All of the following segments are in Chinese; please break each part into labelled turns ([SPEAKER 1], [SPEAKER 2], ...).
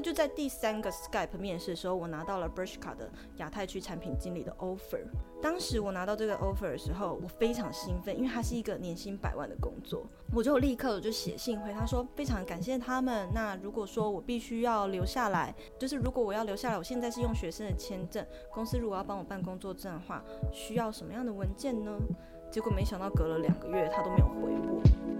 [SPEAKER 1] 就在第三个 Skype 面试的时候，我拿到了 Bershka 的亚太区产品经理的 offer。当时我拿到这个 offer 的时候，我非常兴奋，因为它是一个年薪百万的工作。我就立刻我就写信回他说，非常感谢他们。那如果说我必须要留下来，就是如果我要留下来，我现在是用学生的签证，公司如果要帮我办工作证的话，需要什么样的文件呢？结果没想到隔了两个月，他都没有回我。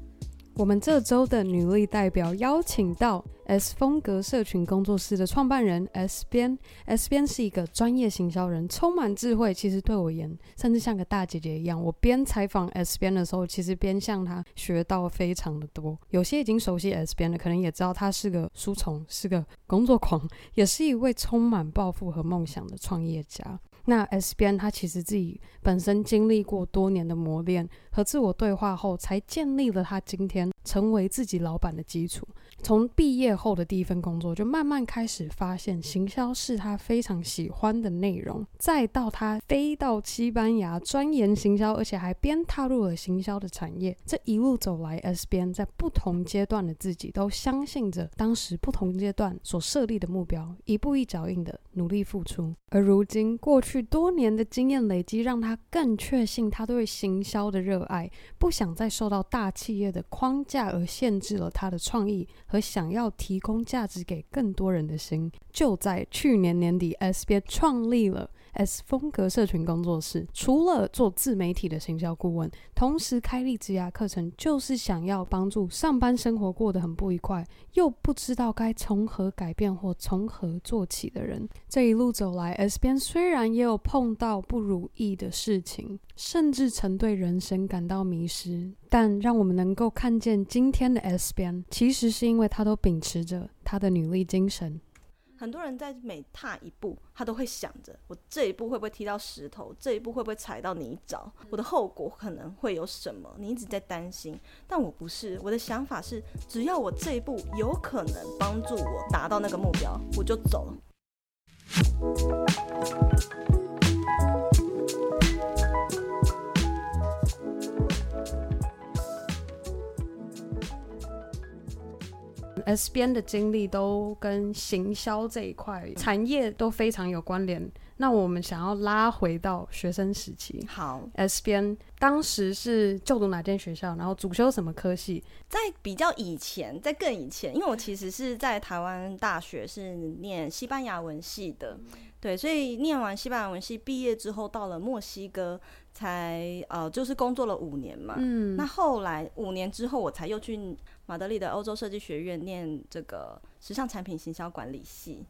[SPEAKER 2] 我们这周的女力代表邀请到 S 风格社群工作室的创办人 S 边。S 边是一个专业行销人，充满智慧。其实对我而言，甚至像个大姐姐一样。我边采访 S 边的时候，其实边向他学到非常的多。有些已经熟悉 S 边的，可能也知道他是个书虫，是个工作狂，也是一位充满抱负和梦想的创业家。那 S 边他其实自己本身经历过多年的磨练和自我对话后，才建立了他今天成为自己老板的基础。从毕业后的第一份工作，就慢慢开始发现行销是他非常喜欢的内容。再到他飞到西班牙钻研行销，而且还边踏入了行销的产业。这一路走来，S 编在不同阶段的自己都相信着当时不同阶段所设立的目标，一步一脚印的努力付出。而如今，过去多年的经验累积，让他更确信他对行销的热爱，不想再受到大企业的框架而限制了他的创意。和想要提供价值给更多人的心，就在去年年底，SBA 创立了 S 风格社群工作室。除了做自媒体的行销顾问，同时开立职涯课程，就是想要帮助上班生活过得很不愉快，又不知道该从何改变或从何做起的人。这一路走来，S 边虽然也有碰到不如意的事情，甚至曾对人生感到迷失。但让我们能够看见今天的 S 边，其实是因为他都秉持着他的女力精神。
[SPEAKER 1] 很多人在每踏一步，他都会想着：我这一步会不会踢到石头？这一步会不会踩到泥沼？我的后果可能会有什么？你一直在担心。但我不是，我的想法是：只要我这一步有可能帮助我达到那个目标，我就走了。
[SPEAKER 2] S 边的经历都跟行销这一块产业都非常有关联。那我们想要拉回到学生时期。
[SPEAKER 1] 好
[SPEAKER 2] ，S 边当时是就读哪间学校？然后主修什么科系？
[SPEAKER 1] 在比较以前，在更以前，因为我其实是在台湾大学是念西班牙文系的，对，所以念完西班牙文系毕业之后，到了墨西哥才呃，就是工作了五年嘛。嗯，那后来五年之后，我才又去。马德里的欧洲设计学院念这个时尚产品行销管理系，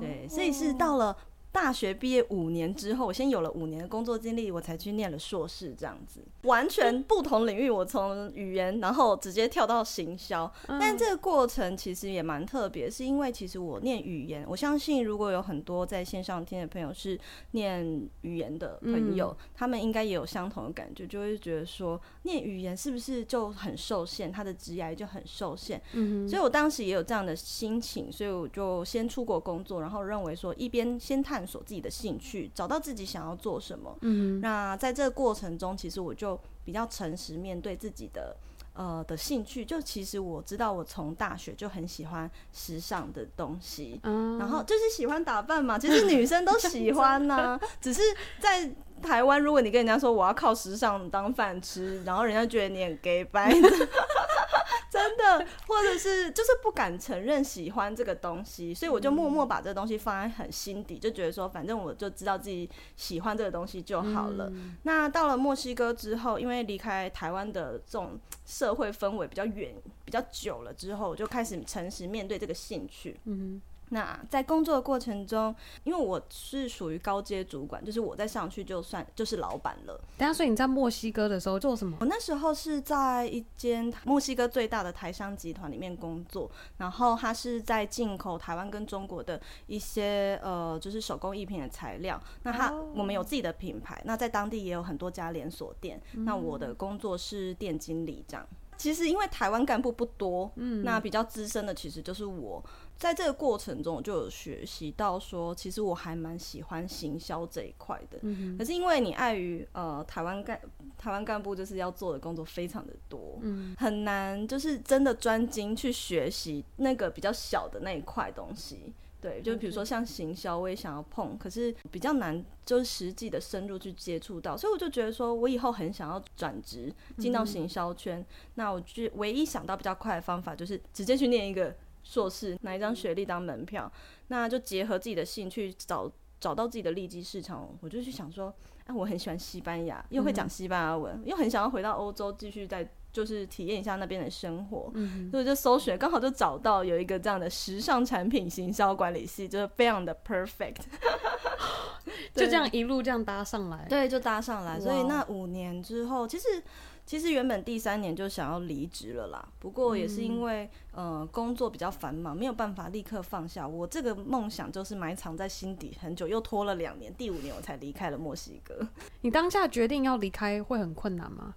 [SPEAKER 1] 对，所以是到了。大学毕业五年之后，我先有了五年的工作经历，我才去念了硕士，这样子完全不同领域。我从语言，然后直接跳到行销，但这个过程其实也蛮特别，是因为其实我念语言，我相信如果有很多在线上听的朋友是念语言的朋友，他们应该也有相同的感觉，就会觉得说念语言是不是就很受限，他的职业就很受限。嗯，所以我当时也有这样的心情，所以我就先出国工作，然后认为说一边先探。索自己的兴趣，找到自己想要做什么。嗯，那在这个过程中，其实我就比较诚实面对自己的呃的兴趣。就其实我知道，我从大学就很喜欢时尚的东西，嗯，然后就是喜欢打扮嘛。其实女生都喜 欢呢，啊，只是在。台湾，如果你跟人家说我要靠时尚当饭吃，然后人家觉得你很 gay 掰，真的，或者是就是不敢承认喜欢这个东西，所以我就默默把这个东西放在很心底，就觉得说反正我就知道自己喜欢这个东西就好了。嗯、那到了墨西哥之后，因为离开台湾的这种社会氛围比较远、比较久了之后，我就开始诚实面对这个兴趣。嗯。那在工作的过程中，因为我是属于高阶主管，就是我再上去就算就是老板了。
[SPEAKER 2] 等下，所以你在墨西哥的时候做什么？
[SPEAKER 1] 我那时候是在一间墨西哥最大的台商集团里面工作，然后它是在进口台湾跟中国的一些呃，就是手工艺品的材料。那它、oh. 我们有自己的品牌，那在当地也有很多家连锁店。嗯、那我的工作是店经理这样。其实因为台湾干部不多，嗯，那比较资深的其实就是我。在这个过程中，我就有学习到说，其实我还蛮喜欢行销这一块的。嗯。可是因为你碍于呃台湾干台湾干部就是要做的工作非常的多，嗯，很难就是真的专精去学习那个比较小的那一块东西。对，就比如说像行销，我也想要碰，可是比较难，就是实际的深入去接触到。所以我就觉得说，我以后很想要转职进到行销圈。嗯、那我就唯一想到比较快的方法，就是直接去念一个。硕士拿一张学历当门票，那就结合自己的兴趣找找到自己的利基市场。我就去想说，哎、啊，我很喜欢西班牙，又会讲西班牙文，嗯、又很想要回到欧洲继续再就是体验一下那边的生活。嗯，所以就搜寻，刚好就找到有一个这样的时尚产品行销管理系，就是非常的 perfect。
[SPEAKER 2] 就这样一路这样搭上来，
[SPEAKER 1] 对，就搭上来。所以那五年之后，其实。其实原本第三年就想要离职了啦，不过也是因为、嗯、呃工作比较繁忙，没有办法立刻放下。我这个梦想就是埋藏在心底很久，又拖了两年，第五年我才离开了墨西哥。
[SPEAKER 2] 你当下决定要离开会很困难吗？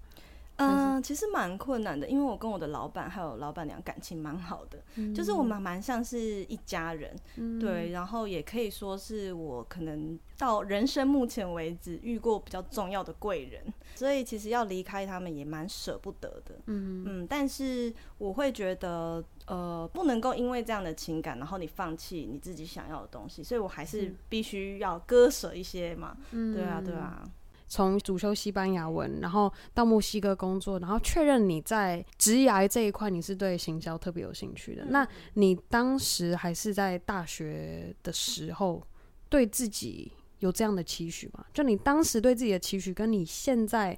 [SPEAKER 1] 嗯、呃，其实蛮困难的，因为我跟我的老板还有老板娘感情蛮好的，嗯、就是我们蛮像是一家人，嗯、对，然后也可以说是我可能到人生目前为止遇过比较重要的贵人，所以其实要离开他们也蛮舍不得的，嗯嗯，但是我会觉得，呃，不能够因为这样的情感，然后你放弃你自己想要的东西，所以我还是必须要割舍一些嘛，嗯、对啊，对啊。
[SPEAKER 2] 从主修西班牙文，然后到墨西哥工作，然后确认你在职涯这一块你是对行销特别有兴趣的。嗯、那你当时还是在大学的时候，对自己有这样的期许吗？就你当时对自己的期许，跟你现在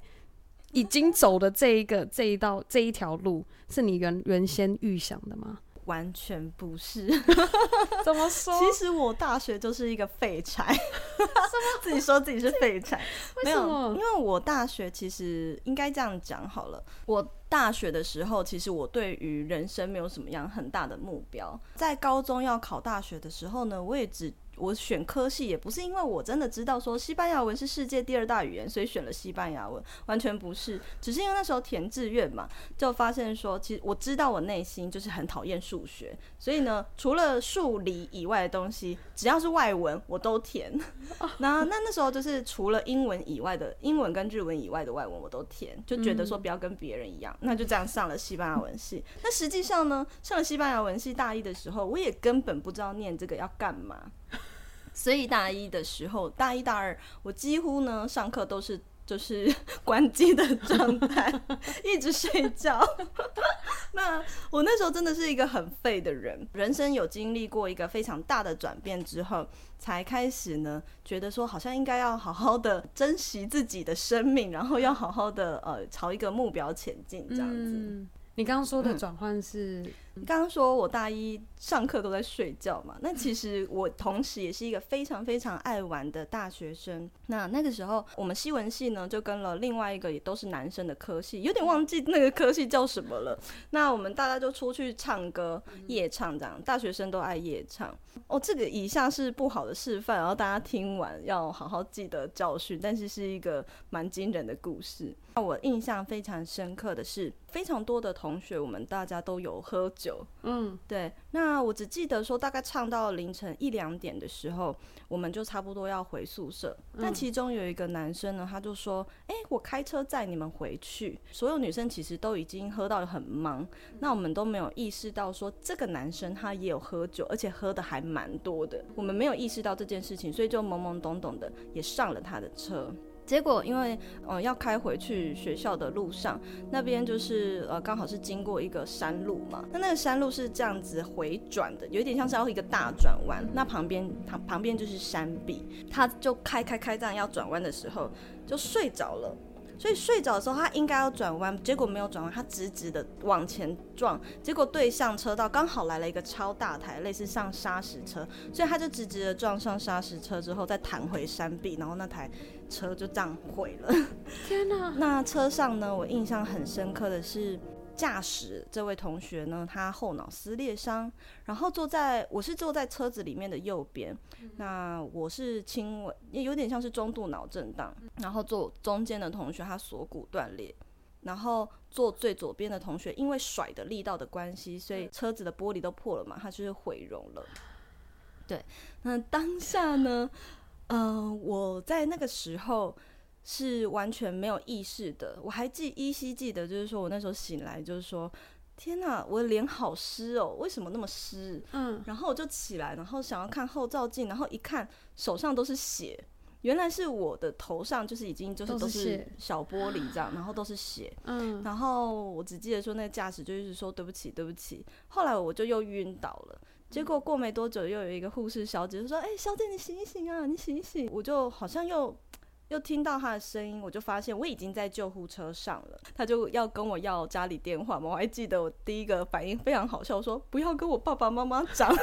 [SPEAKER 2] 已经走的这一个这一道这一条路，是你原原先预想的吗？
[SPEAKER 1] 完全不是，
[SPEAKER 2] 怎么说？
[SPEAKER 1] 其实我大学就是一个废柴，自己说自己是废柴，没有，因为我大学其实应该这样讲好了。我大学的时候，其实我对于人生没有什么样很大的目标。在高中要考大学的时候呢，我也只。我选科系也不是因为我真的知道说西班牙文是世界第二大语言，所以选了西班牙文，完全不是，只是因为那时候填志愿嘛，就发现说，其实我知道我内心就是很讨厌数学，所以呢，除了数理以外的东西，只要是外文我都填。那那那时候就是除了英文以外的，英文跟日文以外的外文我都填，就觉得说不要跟别人一样，那就这样上了西班牙文系。那实际上呢，上了西班牙文系大一的时候，我也根本不知道念这个要干嘛。所以大一的时候，大一大二，我几乎呢上课都是就是 关机的状态，一直睡觉。那我那时候真的是一个很废的人，人生有经历过一个非常大的转变之后，才开始呢觉得说好像应该要好好的珍惜自己的生命，然后要好好的呃朝一个目标前进这样子。
[SPEAKER 2] 嗯你刚刚说的转换是，
[SPEAKER 1] 你刚刚说我大一上课都在睡觉嘛？那其实我同时也是一个非常非常爱玩的大学生。那那个时候我们西文系呢，就跟了另外一个也都是男生的科系，有点忘记那个科系叫什么了。那我们大家就出去唱歌、夜唱这样，大学生都爱夜唱。哦，这个以下是不好的示范，然后大家听完要好好记得教训。但是是一个蛮惊人的故事。那我印象非常深刻的是，非常多的同学，我们大家都有喝酒。嗯，对。那我只记得说，大概唱到凌晨一两点的时候，我们就差不多要回宿舍。但其中有一个男生呢，他就说：“哎，我开车载你们回去。”所有女生其实都已经喝到很忙，那我们都没有意识到说，这个男生他也有喝酒，而且喝的还蛮多的。我们没有意识到这件事情，所以就懵懵懂懂的也上了他的车。结果因为呃要开回去学校的路上，那边就是呃刚好是经过一个山路嘛，那那个山路是这样子回转的，有点像是要一个大转弯，那旁边旁旁边就是山壁，他就开开开这样要转弯的时候就睡着了。所以睡着的时候，他应该要转弯，结果没有转弯，他直直的往前撞，结果对向车道刚好来了一个超大台，类似像砂石车，所以他就直直的撞上砂石车之后，再弹回山壁，然后那台车就这样毁了。天哪！那车上呢，我印象很深刻的是。驾驶这位同学呢，他后脑撕裂伤，然后坐在我是坐在车子里面的右边，嗯、那我是轻微，也有点像是中度脑震荡，然后坐中间的同学他锁骨断裂，然后坐最左边的同学因为甩的力道的关系，所以车子的玻璃都破了嘛，他就是毁容了。对，那当下呢，嗯、呃，我在那个时候是完全没有意识的，我还记依稀记得，就是说我那时候醒来，就是说。天呐，我的脸好湿哦，为什么那么湿？嗯，然后我就起来，然后想要看后照镜，然后一看手上都是血，原来是我的头上就是已经就是都是小玻璃这样，然后都是血。嗯，然后我只记得说那个驾驶就一直说对不起对不起，后来我就又晕倒了，结果过没多久又有一个护士小姐就说：“哎、欸，小姐你醒一醒啊，你醒一醒。”我就好像又。又听到她的声音，我就发现我已经在救护车上了。她就要跟我要家里电话嘛，我还记得我第一个反应非常好笑，我说不要跟我爸爸妈妈讲。哦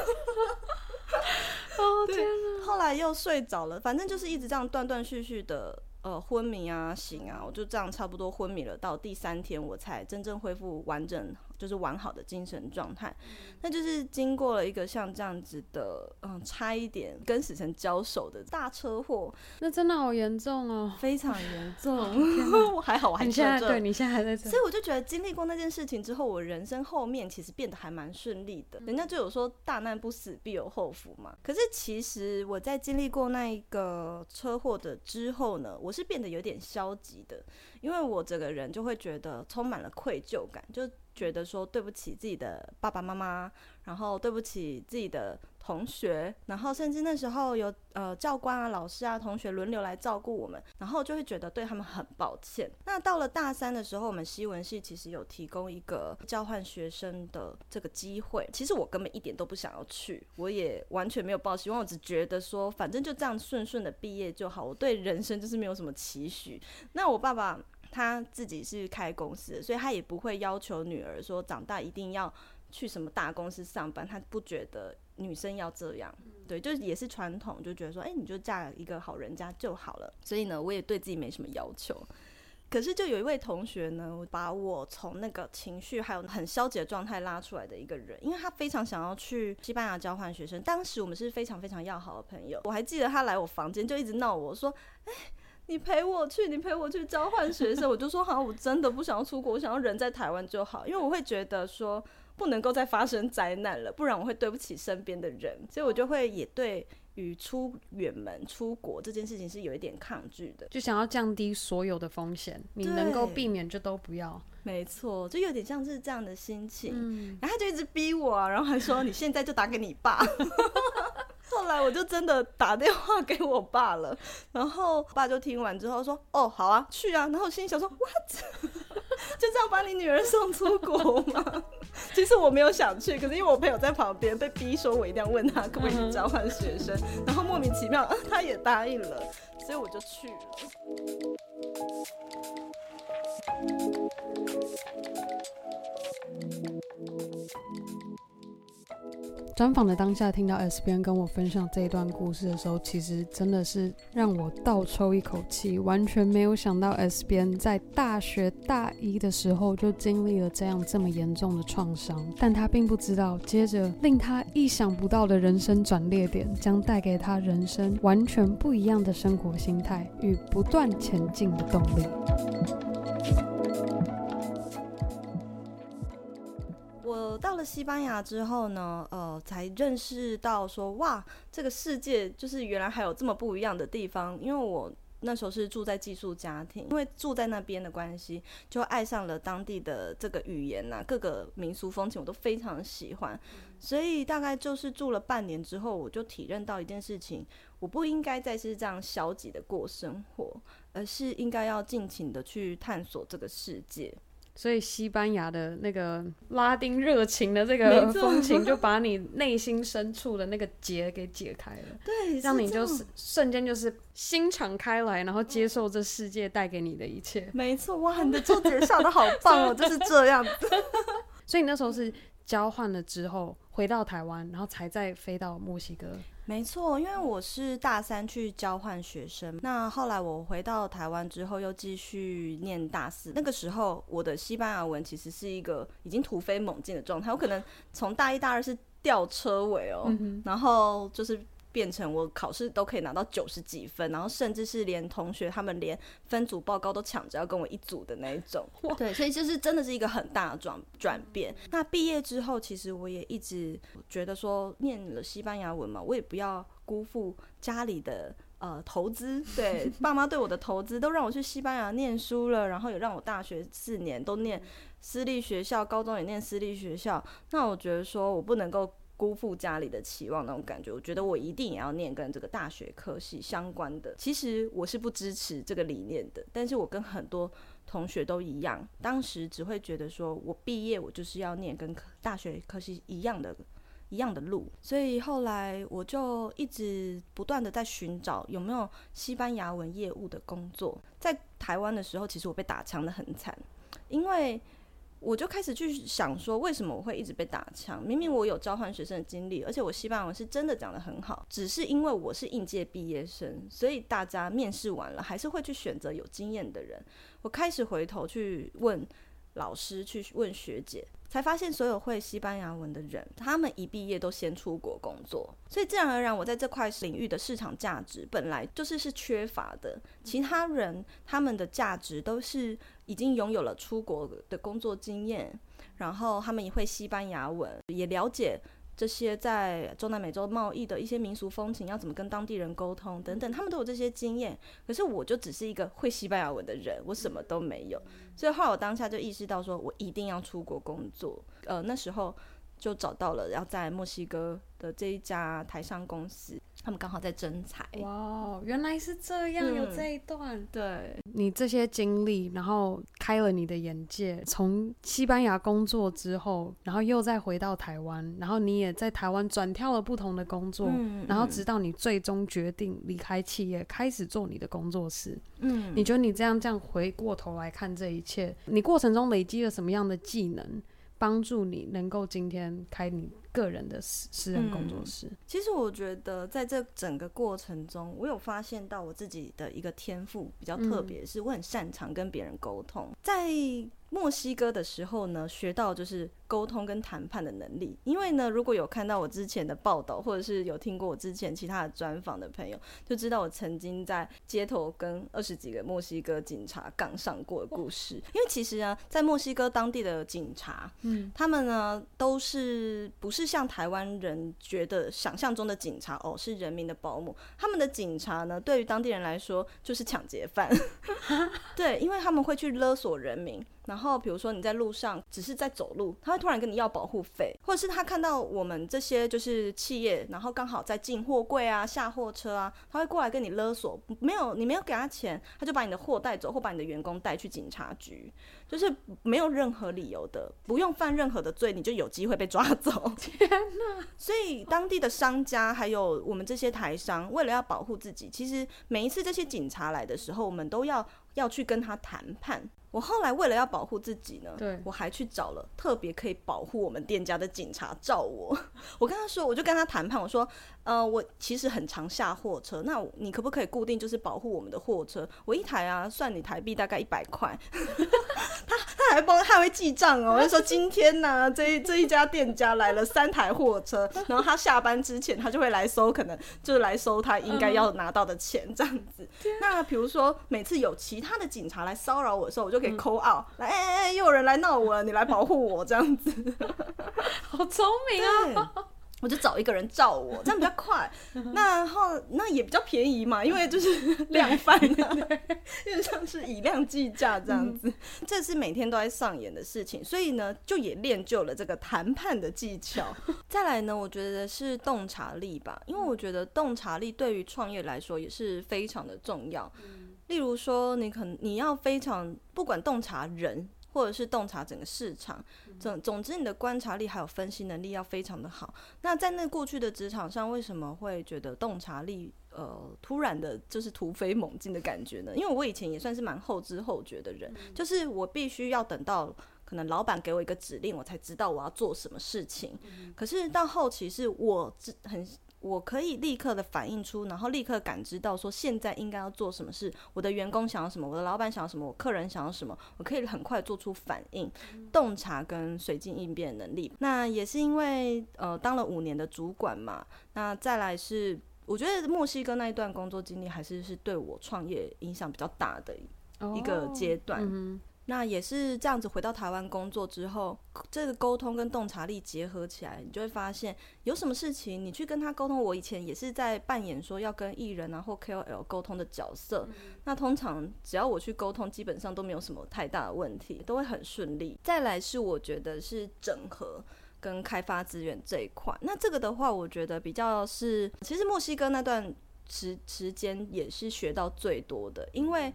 [SPEAKER 1] 天哪！后来又睡着了，反正就是一直这样断断续续的。呃，昏迷啊，醒啊，我就这样差不多昏迷了，到第三天我才真正恢复完整，就是完好的精神状态。那就是经过了一个像这样子的，嗯，差一点跟死神交手的大车祸。
[SPEAKER 2] 那真的好严重哦，
[SPEAKER 1] 非常严重。我还好，我还
[SPEAKER 2] 你现在对你现在还在这，
[SPEAKER 1] 所以我就觉得经历过那件事情之后，我人生后面其实变得还蛮顺利的。人家就有说大难不死必有后福嘛。可是其实我在经历过那一个车祸的之后呢，我是变得有点消极的，因为我整个人就会觉得充满了愧疚感，就觉得说对不起自己的爸爸妈妈，然后对不起自己的同学，然后甚至那时候有呃教官啊、老师啊、同学轮流来照顾我们，然后就会觉得对他们很抱歉。那到了大三的时候，我们西文系其实有提供一个交换学生的这个机会，其实我根本一点都不想要去，我也完全没有抱希望，我只觉得说反正就这样顺顺的毕业就好，我对人生就是没有什么期许。那我爸爸他自己是开公司的，所以他也不会要求女儿说长大一定要去什么大公司上班，他不觉得。女生要这样，对，就也是传统，就觉得说，哎、欸，你就嫁一个好人家就好了。所以呢，我也对自己没什么要求。可是，就有一位同学呢，把我从那个情绪还有很消极的状态拉出来的一个人，因为他非常想要去西班牙交换学生。当时我们是非常非常要好的朋友，我还记得他来我房间就一直闹我说，哎、欸，你陪我去，你陪我去交换学生。我就说，好我真的不想要出国，我想要人在台湾就好，因为我会觉得说。不能够再发生灾难了，不然我会对不起身边的人，所以我就会也对于出远门、出国这件事情是有一点抗拒的，
[SPEAKER 2] 就想要降低所有的风险，你能够避免就都不要。
[SPEAKER 1] 没错，就有点像是这样的心情。嗯，然后他就一直逼我啊，然后还说你现在就打给你爸。后来我就真的打电话给我爸了，然后我爸就听完之后说：“哦，好啊，去啊。”然后心里想说：“What？就这样把你女儿送出国吗？” 其实我没有想去，可是因为我朋友在旁边被逼说，我一定要问他可不可以去交换学生，然后莫名其妙，他也答应了，所以我就去了。
[SPEAKER 2] 专访的当下，听到 S 编跟我分享这一段故事的时候，其实真的是让我倒抽一口气。完全没有想到 S 编在大学大一的时候就经历了这样这么严重的创伤，但他并不知道，接着令他意想不到的人生转捩点，将带给他人生完全不一样的生活心态与不断前进的动力。
[SPEAKER 1] 到了西班牙之后呢，呃，才认识到说，哇，这个世界就是原来还有这么不一样的地方。因为我那时候是住在寄宿家庭，因为住在那边的关系，就爱上了当地的这个语言呐、啊，各个民俗风情我都非常喜欢。所以大概就是住了半年之后，我就体认到一件事情，我不应该再是这样消极的过生活，而是应该要尽情的去探索这个世界。
[SPEAKER 2] 所以西班牙的那个拉丁热情的这个风情，就把你内心深处的那个结给解开了，
[SPEAKER 1] 对，
[SPEAKER 2] 让你就是瞬间就是心敞开来，然后接受这世界带给你的一切。
[SPEAKER 1] 没错，哇，你的注解下的好棒哦，就是这样子。
[SPEAKER 2] 所以你那时候是交换了之后回到台湾，然后才再飞到墨西哥。
[SPEAKER 1] 没错，因为我是大三去交换学生，那后来我回到台湾之后又继续念大四。那个时候我的西班牙文其实是一个已经突飞猛进的状态，我可能从大一大二是吊车尾哦，嗯、然后就是变成我考试都可以拿到九十几分，然后甚至是连同学他们连分组报告都抢着要跟我一组的那一种。对，所以就是真的是一个很大的转转变。那毕业之后，其实我也一直觉得说，念了西班牙文嘛，我也不要辜负家里的呃投资，对，爸妈对我的投资，都让我去西班牙念书了，然后也让我大学四年都念私立学校，高中也念私立学校。那我觉得说我不能够。辜负家里的期望那种感觉，我觉得我一定也要念跟这个大学科系相关的。其实我是不支持这个理念的，但是我跟很多同学都一样，当时只会觉得说我毕业我就是要念跟大学科系一样的、一样的路，所以后来我就一直不断的在寻找有没有西班牙文业务的工作。在台湾的时候，其实我被打枪得很惨，因为。我就开始去想说，为什么我会一直被打枪？明明我有交换学生的经历，而且我西班牙文是真的讲得很好，只是因为我是应届毕业生，所以大家面试完了还是会去选择有经验的人。我开始回头去问老师，去问学姐。才发现，所有会西班牙文的人，他们一毕业都先出国工作，所以自然而然，我在这块领域的市场价值本来就是是缺乏的。其他人他们的价值都是已经拥有了出国的工作经验，然后他们也会西班牙文，也了解。这些在中南美洲贸易的一些民俗风情，要怎么跟当地人沟通等等，他们都有这些经验。可是我就只是一个会西班牙文的人，我什么都没有。所以后来我当下就意识到，说我一定要出国工作。呃，那时候就找到了要在墨西哥的这一家台商公司。他们刚好在征才。
[SPEAKER 2] 哇，原来是这样，嗯、有这一段。
[SPEAKER 1] 对，
[SPEAKER 2] 你这些经历，然后开了你的眼界。从西班牙工作之后，然后又再回到台湾，然后你也在台湾转跳了不同的工作，嗯、然后直到你最终决定离开企业，开始做你的工作室。嗯，你觉得你这样这样回过头来看这一切，你过程中累积了什么样的技能，帮助你能够今天开你？个人的私私人工作室。
[SPEAKER 1] 嗯，其实我觉得在这整个过程中，我有发现到我自己的一个天赋比较特别，是我很擅长跟别人沟通，在。墨西哥的时候呢，学到就是沟通跟谈判的能力。因为呢，如果有看到我之前的报道，或者是有听过我之前其他的专访的朋友，就知道我曾经在街头跟二十几个墨西哥警察杠上过的故事。因为其实啊，在墨西哥当地的警察，嗯，他们呢都是不是是像台湾人觉得想象中的警察哦，是人民的保姆。他们的警察呢，对于当地人来说就是抢劫犯。对，因为他们会去勒索人民。然后，比如说你在路上只是在走路，他会突然跟你要保护费，或者是他看到我们这些就是企业，然后刚好在进货柜啊、下货车啊，他会过来跟你勒索，没有你没有给他钱，他就把你的货带走，或把你的员工带去警察局，就是没有任何理由的，不用犯任何的罪，你就有机会被抓走。天哪！所以当地的商家还有我们这些台商，为了要保护自己，其实每一次这些警察来的时候，我们都要要去跟他谈判。我后来为了要保护自己呢，对，我还去找了特别可以保护我们店家的警察罩我。我跟他说，我就跟他谈判，我说，呃，我其实很常下货车，那你可不可以固定就是保护我们的货车？我一台啊，算你台币大概一百块。他他还帮他还会记账哦，我就说今天呢、啊，这一这一家店家来了三台货车，然后他下班之前他就会来收，可能就是来收他应该要拿到的钱这样子。嗯、那比如说每次有其他的警察来骚扰我的时候，我就。给 call out，来，哎哎哎，又有人来闹我了，你来保护我这样子，
[SPEAKER 2] 好聪明啊！
[SPEAKER 1] 我就找一个人照我，这样比较快，那后那也比较便宜嘛，因为就是 量贩、啊，有点像是以量计价这样子，这是每天都在上演的事情，所以呢，就也练就了这个谈判的技巧。再来呢，我觉得是洞察力吧，因为我觉得洞察力对于创业来说也是非常的重要。例如说，你可能你要非常不管洞察人，或者是洞察整个市场，总总之你的观察力还有分析能力要非常的好。那在那过去的职场上，为什么会觉得洞察力呃突然的就是突飞猛进的感觉呢？因为我以前也算是蛮后知后觉的人，就是我必须要等到可能老板给我一个指令，我才知道我要做什么事情。可是到后期是我很。我可以立刻的反映出，然后立刻感知到说现在应该要做什么事，我的员工想要什么，我的老板想要什么，我客人想要什么，我可以很快做出反应、洞察跟随机应变能力。那也是因为呃当了五年的主管嘛，那再来是。我觉得墨西哥那一段工作经历还是是对我创业影响比较大的一个阶段。Oh, 嗯那也是这样子，回到台湾工作之后，这个沟通跟洞察力结合起来，你就会发现有什么事情，你去跟他沟通。我以前也是在扮演说要跟艺人啊或 KOL 沟通的角色。嗯、那通常只要我去沟通，基本上都没有什么太大的问题，都会很顺利。再来是我觉得是整合跟开发资源这一块。那这个的话，我觉得比较是，其实墨西哥那段时时间也是学到最多的，因为。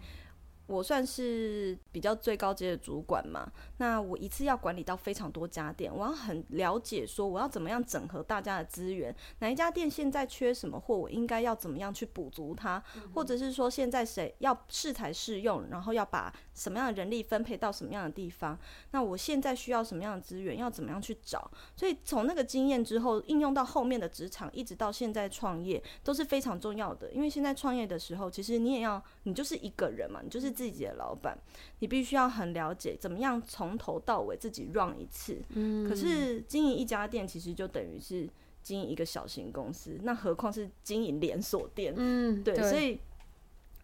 [SPEAKER 1] 我算是比较最高阶的主管嘛，那我一次要管理到非常多家店，我要很了解说我要怎么样整合大家的资源，哪一家店现在缺什么货，我应该要怎么样去补足它，或者是说现在谁要适才适用，然后要把什么样的人力分配到什么样的地方，那我现在需要什么样的资源，要怎么样去找，所以从那个经验之后应用到后面的职场，一直到现在创业都是非常重要的，因为现在创业的时候，其实你也要，你就是一个人嘛，你就是。自己的老板，你必须要很了解怎么样从头到尾自己 run 一次。嗯，可是经营一家店，其实就等于是经营一个小型公司，那何况是经营连锁店？嗯，对，对，所以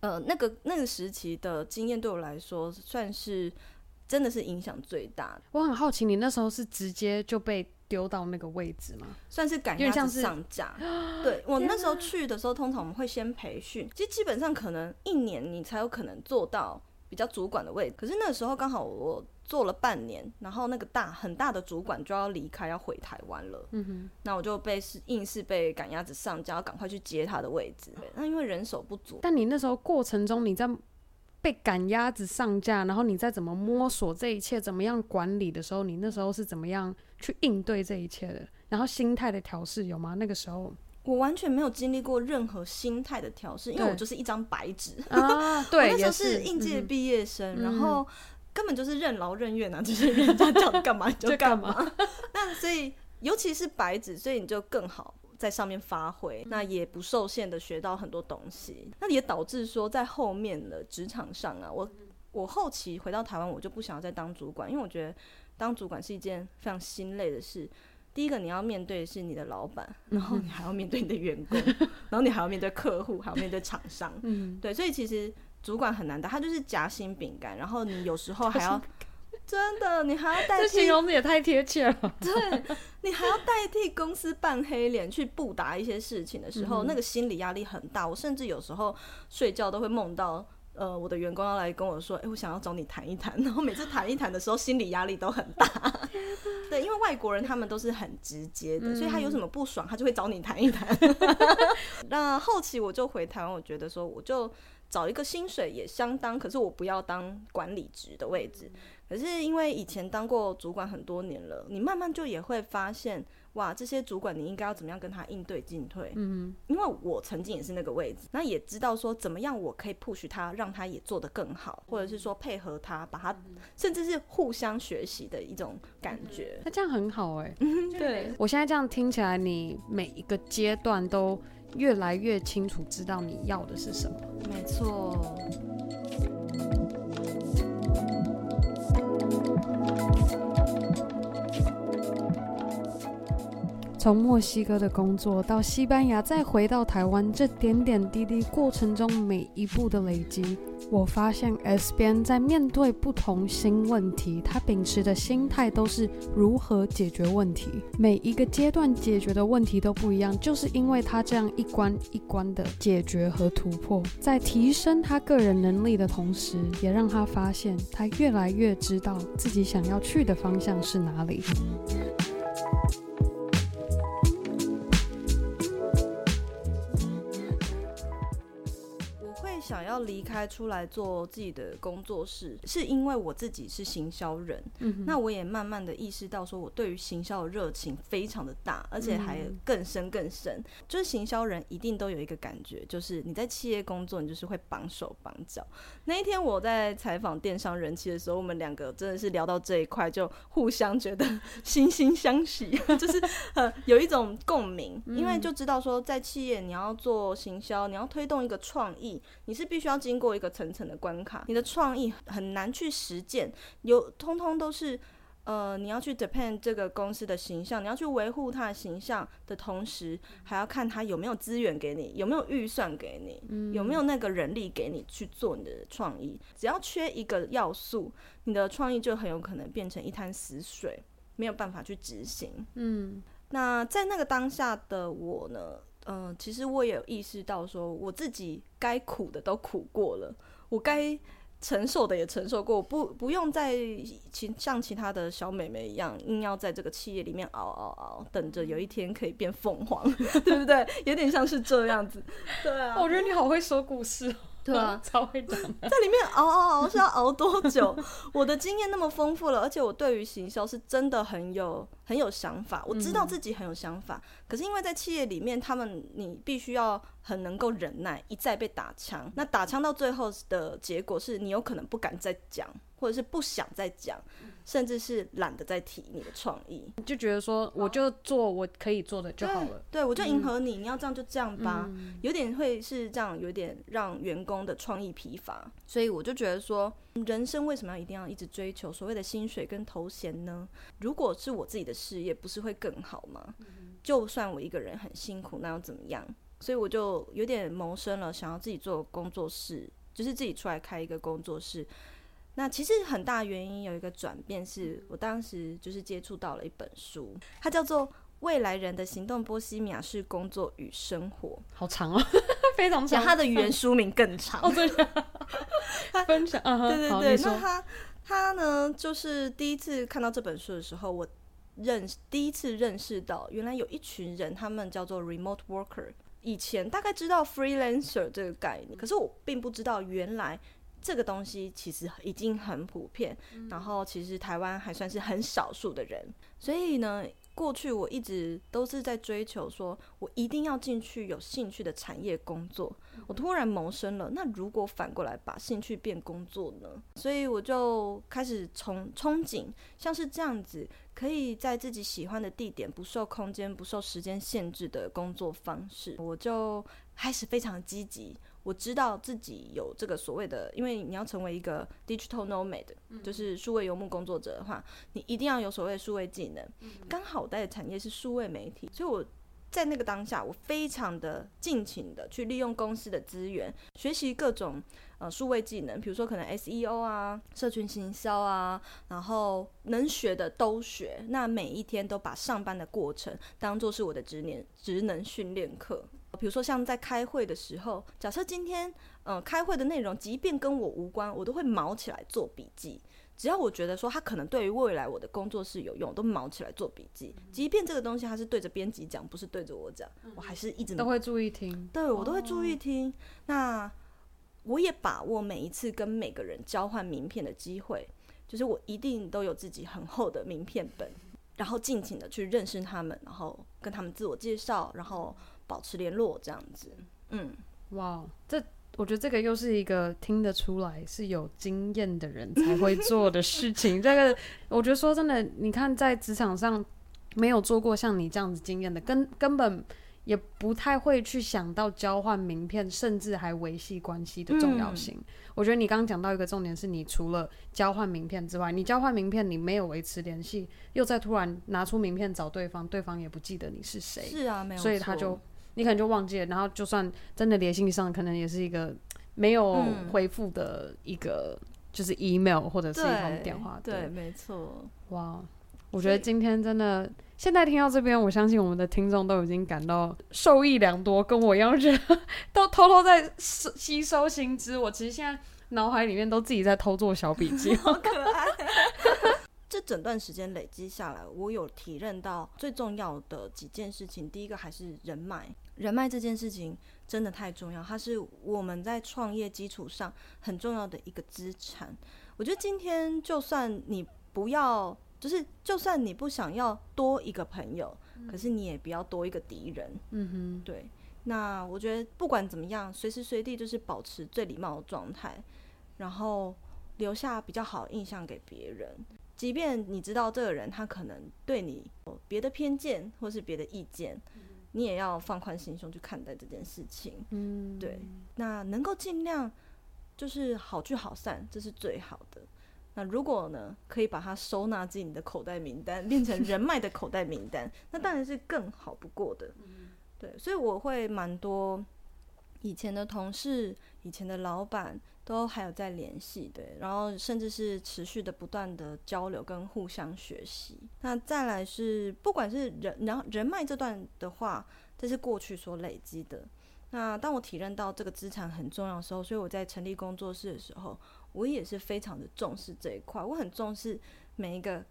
[SPEAKER 1] 呃，那个那个时期的经验对我来说，算是真的是影响最大的。
[SPEAKER 2] 我很好奇，你那时候是直接就被丢到那个位置吗？
[SPEAKER 1] 算是赶鸭子上架。对，我那时候去的时候，通常我们会先培训，其实基本上可能一年你才有可能做到比较主管的位置。可是那个时候刚好我做了半年，然后那个大很大的主管就要离开，要回台湾了。嗯哼，那我就被是硬是被赶鸭子上架，要赶快去接他的位置。那因为人手不足。
[SPEAKER 2] 但你那时候过程中你在。被赶鸭子上架，然后你再怎么摸索这一切，怎么样管理的时候，你那时候是怎么样去应对这一切的？然后心态的调试有吗？那个时候
[SPEAKER 1] 我完全没有经历过任何心态的调试，因为我就是一张白纸
[SPEAKER 2] 啊。对，
[SPEAKER 1] 我那时候是应届毕业生，嗯、然后根本就是任劳任怨啊，就是人家叫你干嘛你就 干嘛。干嘛那所以尤其是白纸，所以你就更好。在上面发挥，那也不受限的学到很多东西，那也导致说在后面的职场上啊，我我后期回到台湾，我就不想要再当主管，因为我觉得当主管是一件非常心累的事。第一个你要面对的是你的老板，然后你还要面对你的员工，然后你还要面对客户，还要面对厂商，嗯，对，所以其实主管很难当，他就是夹心饼干，然后你有时候还要。真的，你还要代替？这
[SPEAKER 2] 形容的也太贴切了。
[SPEAKER 1] 对，你还要代替公司扮黑脸去布达一些事情的时候，嗯、那个心理压力很大。我甚至有时候睡觉都会梦到，呃，我的员工要来跟我说：“哎、欸，我想要找你谈一谈。”然后每次谈一谈的时候，心理压力都很大。对，因为外国人他们都是很直接的，嗯、所以他有什么不爽，他就会找你谈一谈。那后期我就回台湾，我觉得说，我就找一个薪水也相当，可是我不要当管理职的位置。可是因为以前当过主管很多年了，你慢慢就也会发现，哇，这些主管你应该要怎么样跟他应对进退。嗯，因为我曾经也是那个位置，那也知道说怎么样我可以 push 他，让他也做得更好，或者是说配合他，把他，甚至是互相学习的一种感觉。
[SPEAKER 2] 那这样很好哎、欸。
[SPEAKER 1] 嗯，对。
[SPEAKER 2] 我现在这样听起来，你每一个阶段都越来越清楚，知道你要的是什么。
[SPEAKER 1] 没错。
[SPEAKER 2] 从墨西哥的工作到西班牙，再回到台湾，这点点滴滴过程中每一步的累积，我发现 S 编在面对不同新问题，他秉持的心态都是如何解决问题。每一个阶段解决的问题都不一样，就是因为他这样一关一关的解决和突破，在提升他个人能力的同时，也让他发现他越来越知道自己想要去的方向是哪里。
[SPEAKER 1] 想要离开出来做自己的工作室，是因为我自己是行销人。嗯，那我也慢慢的意识到，说我对于行销的热情非常的大，而且还更深更深。嗯、就是行销人一定都有一个感觉，就是你在企业工作，你就是会绑手绑脚。那一天我在采访电商人气的时候，我们两个真的是聊到这一块，就互相觉得 惺惺相惜，就是呃有一种共鸣，因为就知道说在企业你要做行销，你要推动一个创意，你是必须要经过一个层层的关卡，你的创意很难去实践，有通通都是呃，你要去 depend 这个公司的形象，你要去维护它的形象的同时，还要看它有没有资源给你，有没有预算给你，嗯、有没有那个人力给你去做你的创意。只要缺一个要素，你的创意就很有可能变成一滩死水，没有办法去执行。嗯，那在那个当下的我呢，嗯、呃，其实我也有意识到说，我自己该苦的都苦过了，我该。承受的也承受过，不不用再其像其他的小美眉一样，硬要在这个企业里面熬熬熬，等着有一天可以变凤凰，对不对？有点像是这样子。对啊，
[SPEAKER 2] 我觉得你好会说故事。
[SPEAKER 1] 对啊，
[SPEAKER 2] 超会讲。
[SPEAKER 1] 在里面熬熬熬是要熬多久？我的经验那么丰富了，而且我对于行销是真的很有很有想法。我知道自己很有想法，嗯、可是因为在企业里面，他们你必须要很能够忍耐，一再被打枪。那打枪到最后的结果是你有可能不敢再讲，或者是不想再讲。甚至是懒得再提你的创意，
[SPEAKER 2] 就觉得说我就做我可以做的就好了。
[SPEAKER 1] 对，对我就迎合你，嗯、你要这样就这样吧。嗯、有点会是这样，有点让员工的创意疲乏。所以我就觉得说，人生为什么要一定要一直追求所谓的薪水跟头衔呢？如果是我自己的事业，不是会更好吗？嗯、就算我一个人很辛苦，那又怎么样？所以我就有点谋生了，想要自己做工作室，就是自己出来开一个工作室。那其实很大原因有一个转变，是我当时就是接触到了一本书，它叫做《未来人的行动波西米亚式工作与生活》，
[SPEAKER 2] 好长哦，非常长。
[SPEAKER 1] 它的 原书名更长
[SPEAKER 2] 哦，对，分享，
[SPEAKER 1] 对对对。那他他呢，就是第一次看到这本书的时候，我认第一次认识到，原来有一群人，他们叫做 remote worker。以前大概知道 freelancer 这个概念，可是我并不知道原来。这个东西其实已经很普遍，嗯、然后其实台湾还算是很少数的人，所以呢，过去我一直都是在追求说，我一定要进去有兴趣的产业工作。嗯、我突然谋生了，那如果反过来把兴趣变工作呢？所以我就开始从憧憬，像是这样子，可以在自己喜欢的地点，不受空间、不受时间限制的工作方式，我就开始非常积极。我知道自己有这个所谓的，因为你要成为一个 digital nomad，嗯、就是数位游牧工作者的话，你一定要有所谓的数位技能。嗯、刚好我待的产业是数位媒体，所以我在那个当下，我非常的尽情的去利用公司的资源，学习各种呃数位技能，比如说可能 SEO 啊、社群行销啊，然后能学的都学。那每一天都把上班的过程当做是我的职年职能训练课。比如说，像在开会的时候，假设今天，呃，开会的内容即便跟我无关，我都会毛起来做笔记。只要我觉得说它可能对于未来我的工作是有用，都毛起来做笔记。即便这个东西它是对着编辑讲，不是对着我讲，我还是一直
[SPEAKER 2] 都会注意听。
[SPEAKER 1] 对，我都会注意听。哦、那我也把握每一次跟每个人交换名片的机会，就是我一定都有自己很厚的名片本，然后尽情的去认识他们，然后跟他们自我介绍，然后。保持联络这样子，嗯，
[SPEAKER 2] 哇，这我觉得这个又是一个听得出来是有经验的人才会做的事情。这个我觉得说真的，你看在职场上没有做过像你这样子经验的，根根本也不太会去想到交换名片，甚至还维系关系的重要性。嗯、我觉得你刚刚讲到一个重点是，你除了交换名片之外，你交换名片你没有维持联系，又再突然拿出名片找对方，对方也不记得你是谁，
[SPEAKER 1] 是啊，没有，
[SPEAKER 2] 所以他就。你可能就忘记了，然后就算真的联系上，可能也是一个没有回复的一个，就是 email 或者是一通电话。
[SPEAKER 1] 对，对，没错。
[SPEAKER 2] 哇，我觉得今天真的，现在听到这边，我相信我们的听众都已经感到受益良多，跟我一样，觉得都偷偷在吸收新知。我其实现在脑海里面都自己在偷做小笔记，
[SPEAKER 1] 好可爱。这整段时间累积下来，我有体认到最重要的几件事情。第一个还是人脉，人脉这件事情真的太重要，它是我们在创业基础上很重要的一个资产。我觉得今天就算你不要，就是就算你不想要多一个朋友，嗯、可是你也不要多一个敌人。嗯哼，对。那我觉得不管怎么样，随时随地就是保持最礼貌的状态，然后留下比较好的印象给别人。即便你知道这个人他可能对你有别的偏见或是别的意见，嗯、你也要放宽心胸去看待这件事情。嗯，对，那能够尽量就是好聚好散，这是最好的。那如果呢，可以把它收纳进你的口袋名单，变成人脉的口袋名单，那当然是更好不过的。对，所以我会蛮多以前的同事、以前的老板都还有在联系，对，然后甚至是持续的不断的交流跟互相学习。那再来是，不管是人，然后人脉这段的话，这是过去所累积的。那当我体认到这个资产很重要的时候，所以我在成立工作室的时候，我也是非常的重视这一块。我很重视每一个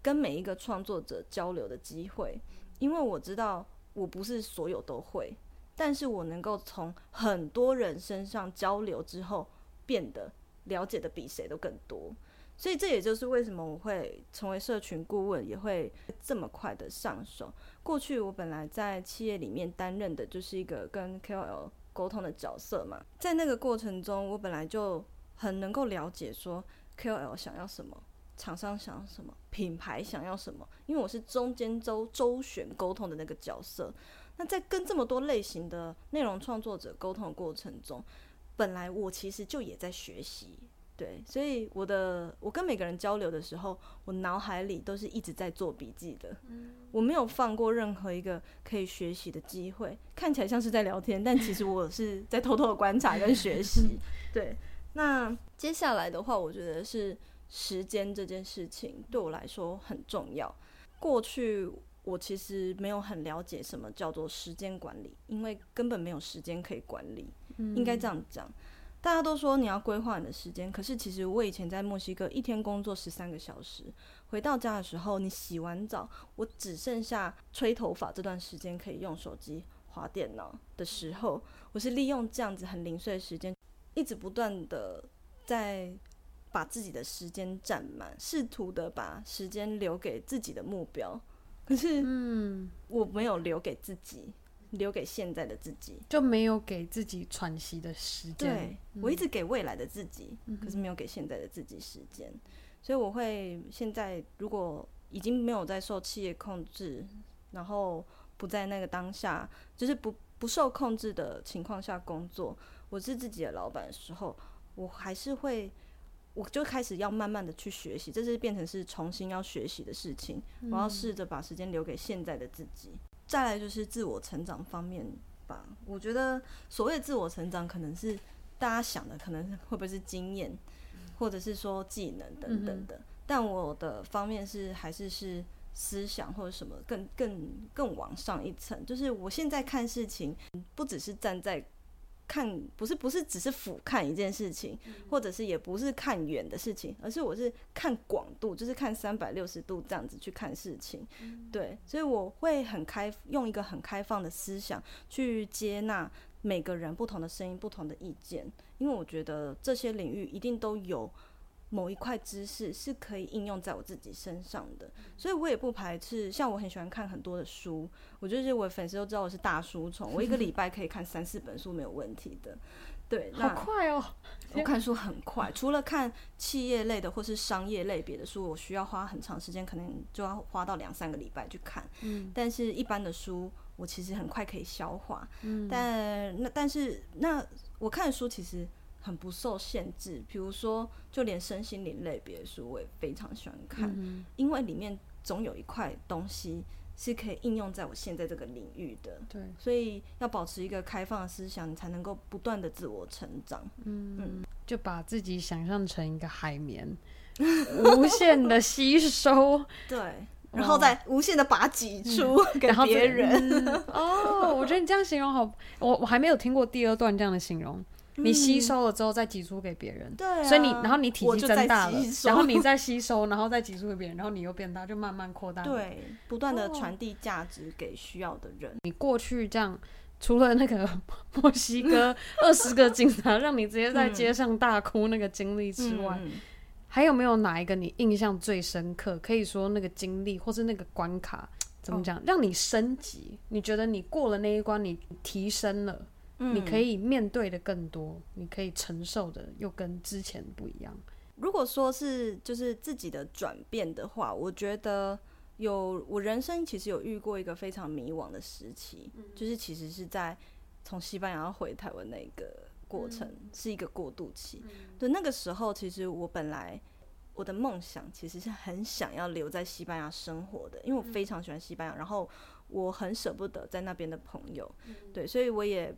[SPEAKER 1] 跟每一个创作者交流的机会，因为我知道我不是所有都会，但是我能够从很多人身上交流之后，变得了解的比谁都更多。所以这也就是为什么我会成为社群顾问，也会这么快的上手。过去我本来在企业里面担任的就是一个跟 KOL 沟通的角色嘛，在那个过程中，我本来就很能够了解说 KOL 想要什么，厂商想要什么，品牌想要什么，因为我是中间周周旋沟通的那个角色。那在跟这么多类型的内容创作者沟通的过程中，本来我其实就也在学习。对，所以我的我跟每个人交流的时候，我脑海里都是一直在做笔记的。我没有放过任何一个可以学习的机会。看起来像是在聊天，但其实我是在偷偷的观察跟学习。对，那接下来的话，我觉得是时间这件事情对我来说很重要。过去我其实没有很了解什么叫做时间管理，因为根本没有时间可以管理。应该这样讲。大家都说你要规划你的时间，可是其实我以前在墨西哥一天工作十三个小时，回到家的时候，你洗完澡，我只剩下吹头发这段时间可以用手机划电脑的时候，我是利用这样子很零碎的时间，一直不断的在把自己的时间占满，试图的把时间留给自己的目标，可是嗯，我没有留给自己。留给现在的自己，
[SPEAKER 2] 就没有给自己喘息的时间。
[SPEAKER 1] 对，我一直给未来的自己，嗯、可是没有给现在的自己时间。所以我会现在如果已经没有在受企业控制，然后不在那个当下，就是不不受控制的情况下工作，我是自己的老板的时候，我还是会，我就开始要慢慢的去学习，这是变成是重新要学习的事情。我要试着把时间留给现在的自己。再来就是自我成长方面吧，我觉得所谓自我成长，可能是大家想的，可能会不会是经验，或者是说技能等等的。但我的方面是还是是思想或者什么更更更往上一层，就是我现在看事情，不只是站在。看不是不是只是俯瞰一件事情，或者是也不是看远的事情，而是我是看广度，就是看三百六十度这样子去看事情。对，所以我会很开，用一个很开放的思想去接纳每个人不同的声音、不同的意见，因为我觉得这些领域一定都有。某一块知识是可以应用在我自己身上的，所以我也不排斥。像我很喜欢看很多的书，我就是我粉丝都知道我是大书虫，我一个礼拜可以看三四本书没有问题的。对，
[SPEAKER 2] 好快哦！
[SPEAKER 1] 我看书很快，除了看企业类的或是商业类别的书，我需要花很长时间，可能就要花到两三个礼拜去看。嗯，但是一般的书我其实很快可以消化。嗯，但那但是那我看的书其实。很不受限制，比如说，就连身心灵类别的书，我也非常喜欢看，嗯，因为里面总有一块东西是可以应用在我现在这个领域的。对，所以要保持一个开放的思想，你才能够不断的自我成长。嗯嗯，
[SPEAKER 2] 就把自己想象成一个海绵，无限的吸收，
[SPEAKER 1] 对，然后再无限的把它挤出给别人。
[SPEAKER 2] 嗯、哦，我觉得你这样形容好，我我还没有听过第二段这样的形容。你吸收了之后再挤出给别人，对、嗯，所以你然后你体积增大了，然后你再吸收，然后再挤出给别人，然后你又变大，就慢慢扩大，
[SPEAKER 1] 对，不断的传递价值给需要的人。
[SPEAKER 2] 你过去这样，除了那个 墨西哥 二十个警察让你直接在街上大哭那个经历之外，嗯、还有没有哪一个你印象最深刻？可以说那个经历或是那个关卡怎么讲，哦、让你升级？你觉得你过了那一关，你提升了？你可以面对的更多，你可以承受的又跟之前不一样。
[SPEAKER 1] 如果说是就是自己的转变的话，我觉得有我人生其实有遇过一个非常迷惘的时期，嗯、就是其实是在从西班牙回台湾那个过程、嗯、是一个过渡期。嗯、对，那个时候其实我本来我的梦想其实是很想要留在西班牙生活的，因为我非常喜欢西班牙，然后我很舍不得在那边的朋友，对，所以我也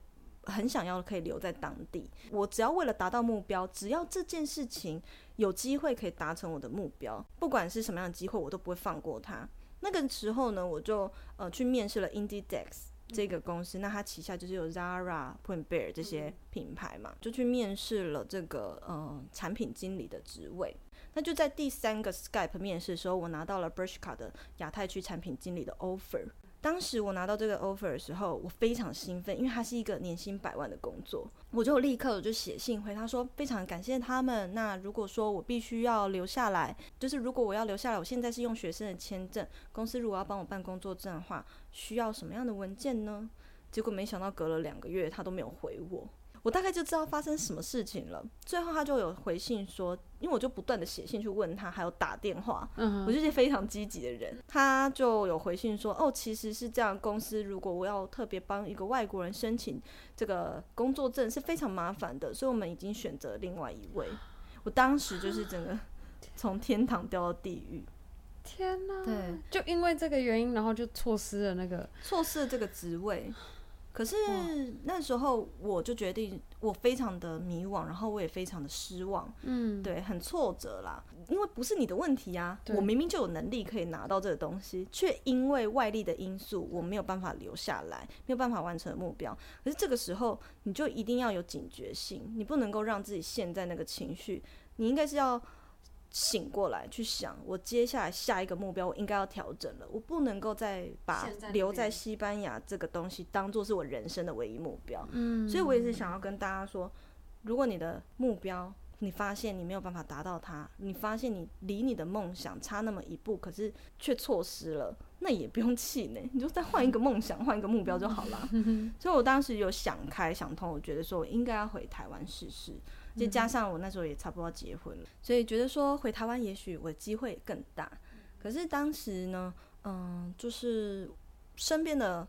[SPEAKER 1] 很想要可以留在当地。我只要为了达到目标，只要这件事情有机会可以达成我的目标，不管是什么样的机会，我都不会放过它。那个时候呢，我就呃去面试了 Inditex 这个公司，那它旗下就是有 Zara、Point Bear 这些品牌嘛，就去面试了这个呃产品经理的职位。那就在第三个 Skype 面试的时候，我拿到了 Bershka 的亚太区产品经理的 offer。当时我拿到这个 offer 的时候，我非常兴奋，因为它是一个年薪百万的工作。我就立刻就写信回他说，非常感谢他们。那如果说我必须要留下来，就是如果我要留下来，我现在是用学生的签证，公司如果要帮我办工作证的话，需要什么样的文件呢？结果没想到隔了两个月，他都没有回我。我大概就知道发生什么事情了。最后他就有回信说，因为我就不断的写信去问他，还有打电话，我就是非常积极的人。他就有回信说，哦，其实是这样，公司如果我要特别帮一个外国人申请这个工作证是非常麻烦的，所以我们已经选择另外一位。我当时就是整个 从天堂掉到地狱，
[SPEAKER 2] 天哪！
[SPEAKER 1] 对，
[SPEAKER 2] 就因为这个原因，然后就错失了那个
[SPEAKER 1] 错失了这个职位。可是那时候我就决定，我非常的迷惘，然后我也非常的失望，嗯，对，很挫折啦，因为不是你的问题啊，我明明就有能力可以拿到这个东西，却因为外力的因素，我没有办法留下来，没有办法完成目标。可是这个时候，你就一定要有警觉性，你不能够让自己陷在那个情绪，你应该是要。醒过来，去想我接下来下一个目标，我应该要调整了。我不能够再把留在西班牙这个东西当做是我人生的唯一目标。嗯，所以我也是想要跟大家说，如果你的目标，你发现你没有办法达到它，你发现你离你的梦想差那么一步，可是却错失了，那也不用气馁，你就再换一个梦想，换一个目标就好了。所以我当时有想开想通，我觉得说我应该要回台湾试试。就加上我那时候也差不多结婚了，所以觉得说回台湾也许我的机会更大。可是当时呢，嗯，就是身边的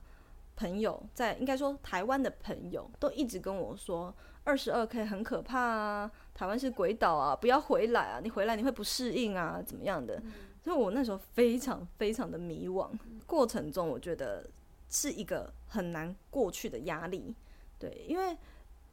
[SPEAKER 1] 朋友在，应该说台湾的朋友都一直跟我说，二十二 K 很可怕啊，台湾是鬼岛啊，不要回来啊，你回来你会不适应啊，怎么样的？所以我那时候非常非常的迷惘，过程中我觉得是一个很难过去的压力，对，因为。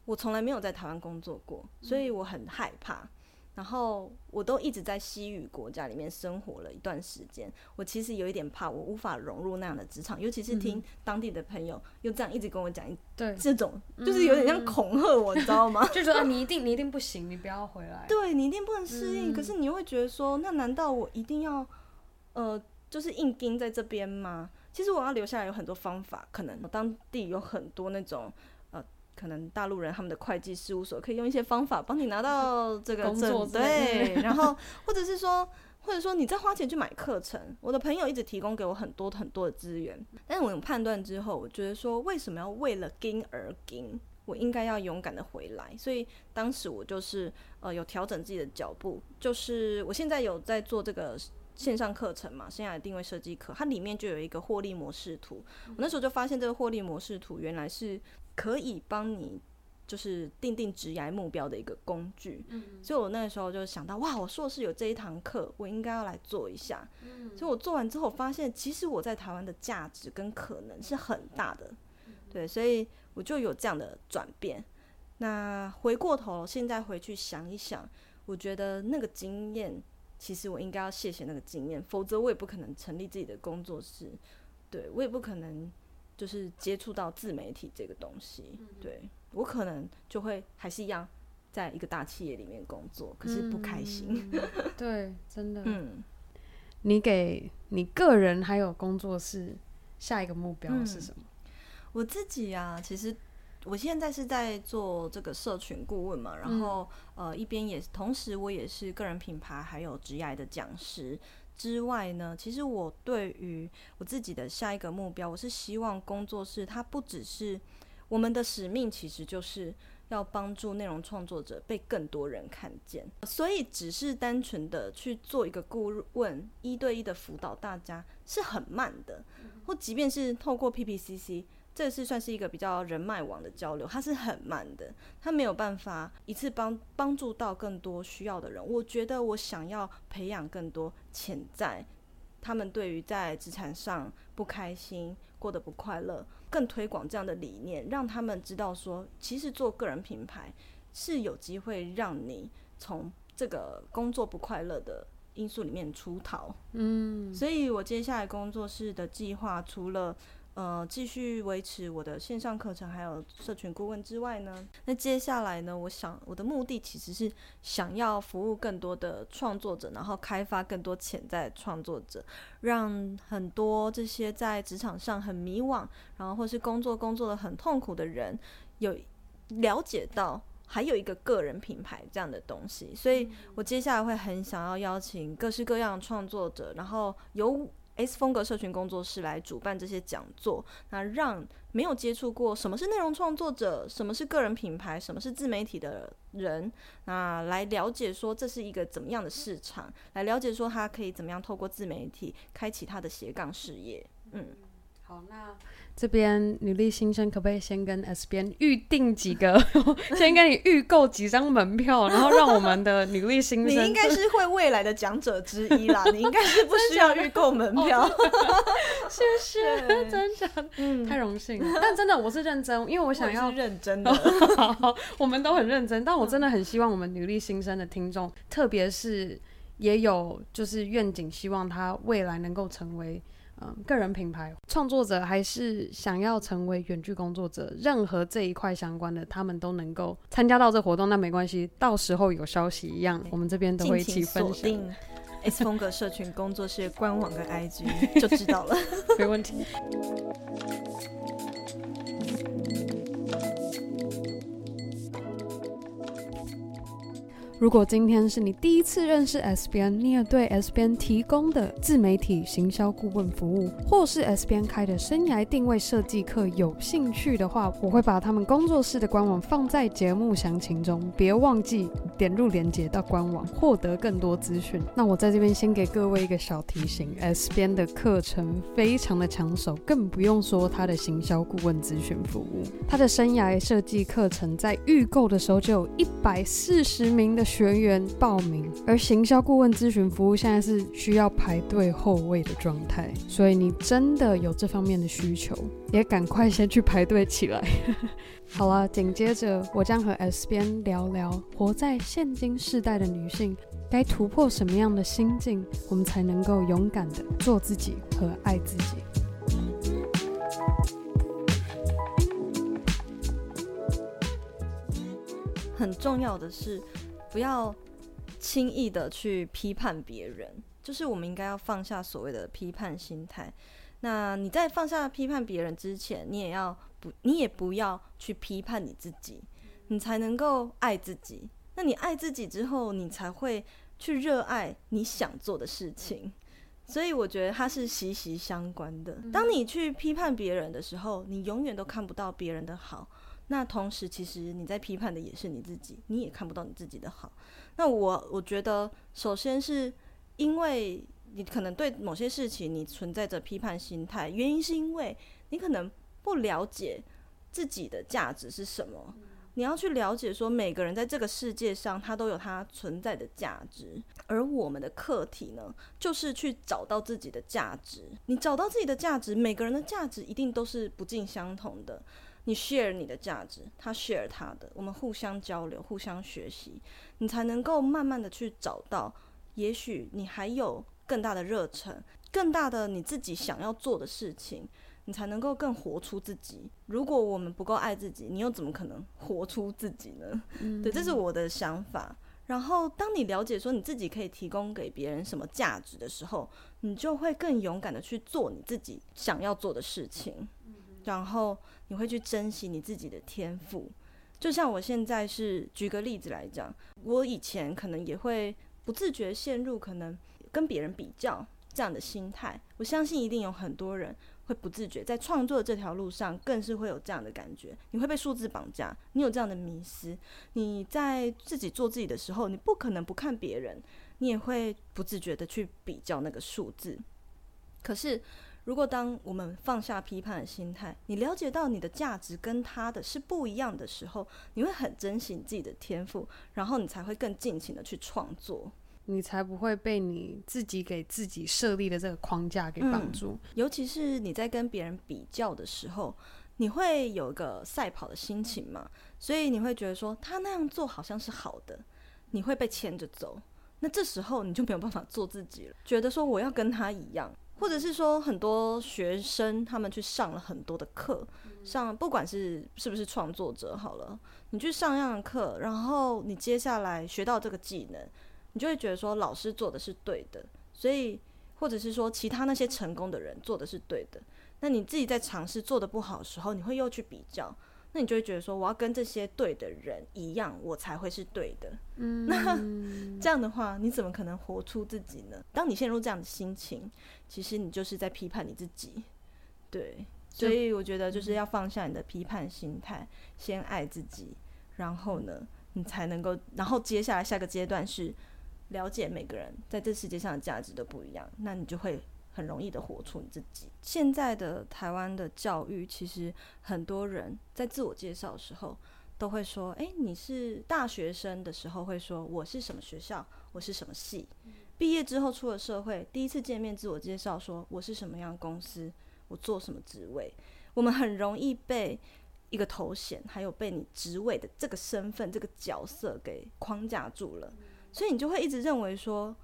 [SPEAKER 1] 我从来没有在台湾工作过，所以我很害怕。然后我都一直在西语国家里面生活了一段时间，我其实有一点怕，我无法融入那样的职场，尤其是听当地的朋友又这样一直跟我讲，对这种就是有点像恐吓我，你知道吗？
[SPEAKER 2] 就说啊，你一定你一定不行，你不要回来。
[SPEAKER 1] 对，你一定不能适应，可是你会觉得说，那难道我一定要呃，就是硬盯在这边吗？其实我要留下来有很多方法，可能当地有很多那种。可能大陆人他们的会计事务所可以用一些方法帮你拿到 这个证，对，然后或者是说，或者说你再花钱去买课程。我的朋友一直提供给我很多很多的资源，但是我有判断之后，我觉得说，为什么要为了金而金？我应该要勇敢的回来。所以当时我就是呃有调整自己的脚步，就是我现在有在做这个线上课程嘛，生涯定位设计课，它里面就有一个获利模式图。我那时候就发现这个获利模式图原来是。可以帮你就是定定职业目标的一个工具，嗯，所以我那个时候就想到，哇，我硕士有这一堂课，我应该要来做一下。嗯，所以我做完之后发现，其实我在台湾的价值跟可能是很大的，对，所以我就有这样的转变。那回过头，现在回去想一想，我觉得那个经验，其实我应该要谢谢那个经验，否则我也不可能成立自己的工作室，对，我也不可能。就是接触到自媒体这个东西，嗯、对我可能就会还是一样，在一个大企业里面工作，可是不开心。
[SPEAKER 2] 嗯、对，真的。嗯，你给你个人还有工作室下一个目标是什么？
[SPEAKER 1] 嗯、我自己啊，其实我现在是在做这个社群顾问嘛，然后、嗯、呃，一边也同时我也是个人品牌还有职业的讲师。之外呢，其实我对于我自己的下一个目标，我是希望工作室它不只是我们的使命，其实就是要帮助内容创作者被更多人看见。所以，只是单纯的去做一个顾问，一对一的辅导大家是很慢的。或即便是透过 PPCC，这是算是一个比较人脉网的交流，它是很慢的，它没有办法一次帮帮助到更多需要的人。我觉得我想要培养更多潜在，他们对于在职场上不开心、过得不快乐，更推广这样的理念，让他们知道说，其实做个人品牌是有机会让你从这个工作不快乐的因素里面出逃。嗯，所以我接下来工作室的计划除了呃，继续维持我的线上课程，还有社群顾问之外呢，那接下来呢，我想我的目的其实是想要服务更多的创作者，然后开发更多潜在创作者，让很多这些在职场上很迷惘，然后或是工作工作的很痛苦的人，有了解到还有一个个人品牌这样的东西，所以我接下来会很想要邀请各式各样的创作者，然后由 S 风格社群工作室来主办这些讲座，那让没有接触过什么是内容创作者、什么是个人品牌、什么是自媒体的人，那来了解说这是一个怎么样的市场，来了解说他可以怎么样透过自媒体开启他的斜杠事业。嗯，
[SPEAKER 2] 好，那。这边女力新生可不可以先跟 S 边预定几个，先跟你预购几张门票，然后让我们的女力新生，
[SPEAKER 1] 你应该是会未来的讲者之一啦，你应该是不需要预购门票。
[SPEAKER 2] 谢谢，真的，嗯，太荣幸了。但真的我是认真，因为我想要
[SPEAKER 1] 我认真的，
[SPEAKER 2] 好，我们都很认真。但我真的很希望我们女力新生的听众，特别是也有就是愿景，希望他未来能够成为。嗯，个人品牌创作者还是想要成为远距工作者，任何这一块相关的，他们都能够参加到这活动。那没关系，到时候有消息一样，我们这边都会一起分享。
[SPEAKER 1] S 风格社群工作室官网跟 IG 就知道了，
[SPEAKER 2] 没问题。如果今天是你第一次认识 SBN，，你也对 SBN 提供的自媒体行销顾问服务，或是 SBN 开的生涯定位设计课有兴趣的话，我会把他们工作室的官网放在节目详情中，别忘记点入链接到官网，获得更多资讯。那我在这边先给各位一个小提醒：SBN 的课程非常的抢手，更不用说他的行销顾问咨询服务。他的生涯设计课程在预购的时候就有一百四十名的。学员报名，而行销顾问咨询服务现在是需要排队候位的状态，所以你真的有这方面的需求，也赶快先去排队起来。好了，紧接着我将和 S 边聊聊，活在现今世代的女性该突破什么样的心境，我们才能够勇敢的做自己和爱自己。
[SPEAKER 1] 很重要的是。不要轻易的去批判别人，就是我们应该要放下所谓的批判心态。那你在放下批判别人之前，你也要不，你也不要去批判你自己，你才能够爱自己。那你爱自己之后，你才会去热爱你想做的事情。所以我觉得它是息息相关的。当你去批判别人的时候，你永远都看不到别人的好。那同时，其实你在批判的也是你自己，你也看不到你自己的好。那我我觉得，首先是因为你可能对某些事情你存在着批判心态，原因是因为你可能不了解自己的价值是什么。你要去了解说，每个人在这个世界上，他都有他存在的价值，而我们的课题呢，就是去找到自己的价值。你找到自己的价值，每个人的价值一定都是不尽相同的。你 share 你的价值，他 share 他的，我们互相交流，互相学习，你才能够慢慢的去找到，也许你还有更大的热忱，更大的你自己想要做的事情，你才能够更活出自己。如果我们不够爱自己，你又怎么可能活出自己呢？嗯。对，这是我的想法。然后，当你了解说你自己可以提供给别人什么价值的时候，你就会更勇敢的去做你自己想要做的事情。然后你会去珍惜你自己的天赋，就像我现在是举个例子来讲，我以前可能也会不自觉陷入可能跟别人比较这样的心态。我相信一定有很多人会不自觉在创作这条路上更是会有这样的感觉。你会被数字绑架，你有这样的迷失。你在自己做自己的时候，你不可能不看别人，你也会不自觉的去比较那个数字。可是。如果当我们放下批判的心态，你了解到你的价值跟他的是不一样的时候，你会很珍惜你自己的天赋，然后你才会更尽情的去创作，
[SPEAKER 2] 你才不会被你自己给自己设立的这个框架给绑住。
[SPEAKER 1] 嗯，尤其是你在跟别人比较的时候，你会有一个赛跑的心情嘛，所以你会觉得说他那样做好像是好的，你会被牵着走。那这时候你就没有办法做自己了，觉得说我要跟他一样。或者是说，很多学生他们去上了很多的课，上不管是是不是创作者好了，你去上样的课，然后你接下来学到这个技能，你就会觉得说老师做的是对的，所以或者是说其他那些成功的人做的是对的，那你自己在尝试做的不好的时候，你会又去比较。那你就会觉得说，我要跟这些对的人一样，我才会是对的。嗯，那 这样的话，你怎么可能活出自己呢？当你陷入这样的心情，其实你就是在批判你自己。对，所以我觉得就是要放下你的批判心态，先爱自己，然后呢，你才能够，然后接下来下个阶段是了解每个人在这世界上的价值都不一样，那你就会。很容易的活出你自己。现在的台湾的教育，其实很多人在自我介绍的时候都会说：“诶，你是大学生的时候会说我是什么学校，我是什么系。毕业之后出了社会，第一次见面自我介绍说我是什么样的公司，我做什么职位。我们很容易被一个头衔，还有被你职位的这个身份、这个角色给框架住了，所以你就会一直认为说。”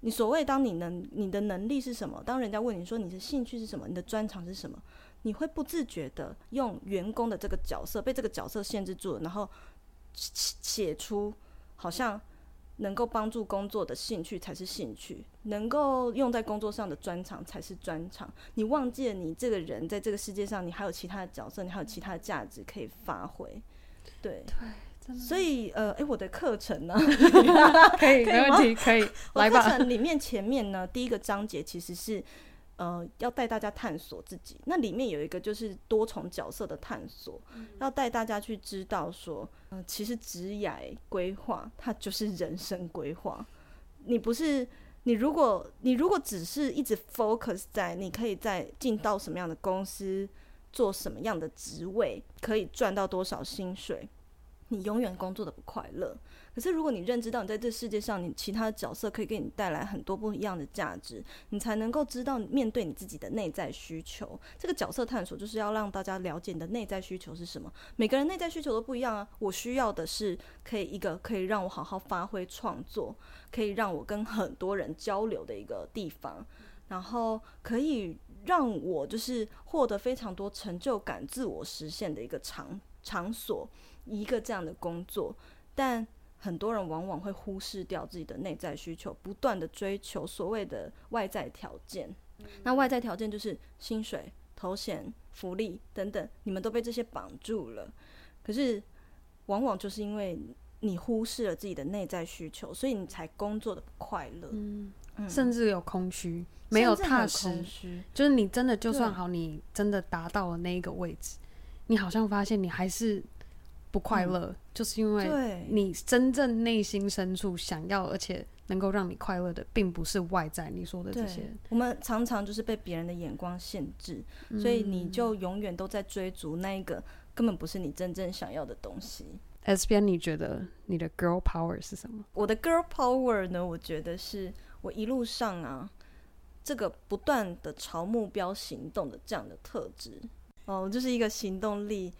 [SPEAKER 1] 你所谓当你能你的能力是什么？当人家问你说你的兴趣是什么？你的专长是什么？你会不自觉的用员工的这个角色被这个角色限制住了，然后写出好像能够帮助工作的兴趣才是兴趣，能够用在工作上的专长才是专长。你忘记了你这个人在这个世界上，你还有其他的角色，你还有其他的价值可以发挥。对所以，呃，诶，我的课程呢？
[SPEAKER 2] 可以，没问题，可以来吧。
[SPEAKER 1] 课程里面前面呢，第一个章节其实是，呃，要带大家探索自己。那里面有一个就是多重角色的探索，嗯、要带大家去知道说，嗯、呃，其实职业规划它就是人生规划。你不是你，如果你如果只是一直 focus 在你可以在进到什么样的公司，做什么样的职位，可以赚到多少薪水。你永远工作的不快乐。可是，如果你认知到你在这世界上，你其他的角色可以给你带来很多不一样的价值，你才能够知道面对你自己的内在需求。这个角色探索就是要让大家了解你的内在需求是什么。每个人内在需求都不一样啊。我需要的是可以一个可以让我好好发挥创作，可以让我跟很多人交流的一个地方，然后可以让我就是获得非常多成就感、自我实现的一个场场所。一个这样的工作，但很多人往往会忽视掉自己的内在需求，不断的追求所谓的外在条件。嗯、那外在条件就是薪水、头衔、福利等等，你们都被这些绑住了。可是，往往就是因为你忽视了自己的内在需求，所以你才工作的不快乐，
[SPEAKER 2] 甚至有空虚，没有踏实。就是你真的就算好，你真的达到了那一个位置，你好像发现你还是。不快乐，嗯、就是因为你真正内心深处想要，而且能够让你快乐的，并不是外在你说的这些。
[SPEAKER 1] 我们常常就是被别人的眼光限制，嗯、所以你就永远都在追逐那一个根本不是你真正想要的东西。
[SPEAKER 2] S 编，你觉得你的 girl power 是什么？
[SPEAKER 1] 我的 girl power 呢？我觉得是我一路上啊，这个不断的朝目标行动的这样的特质哦，就是一个行动力。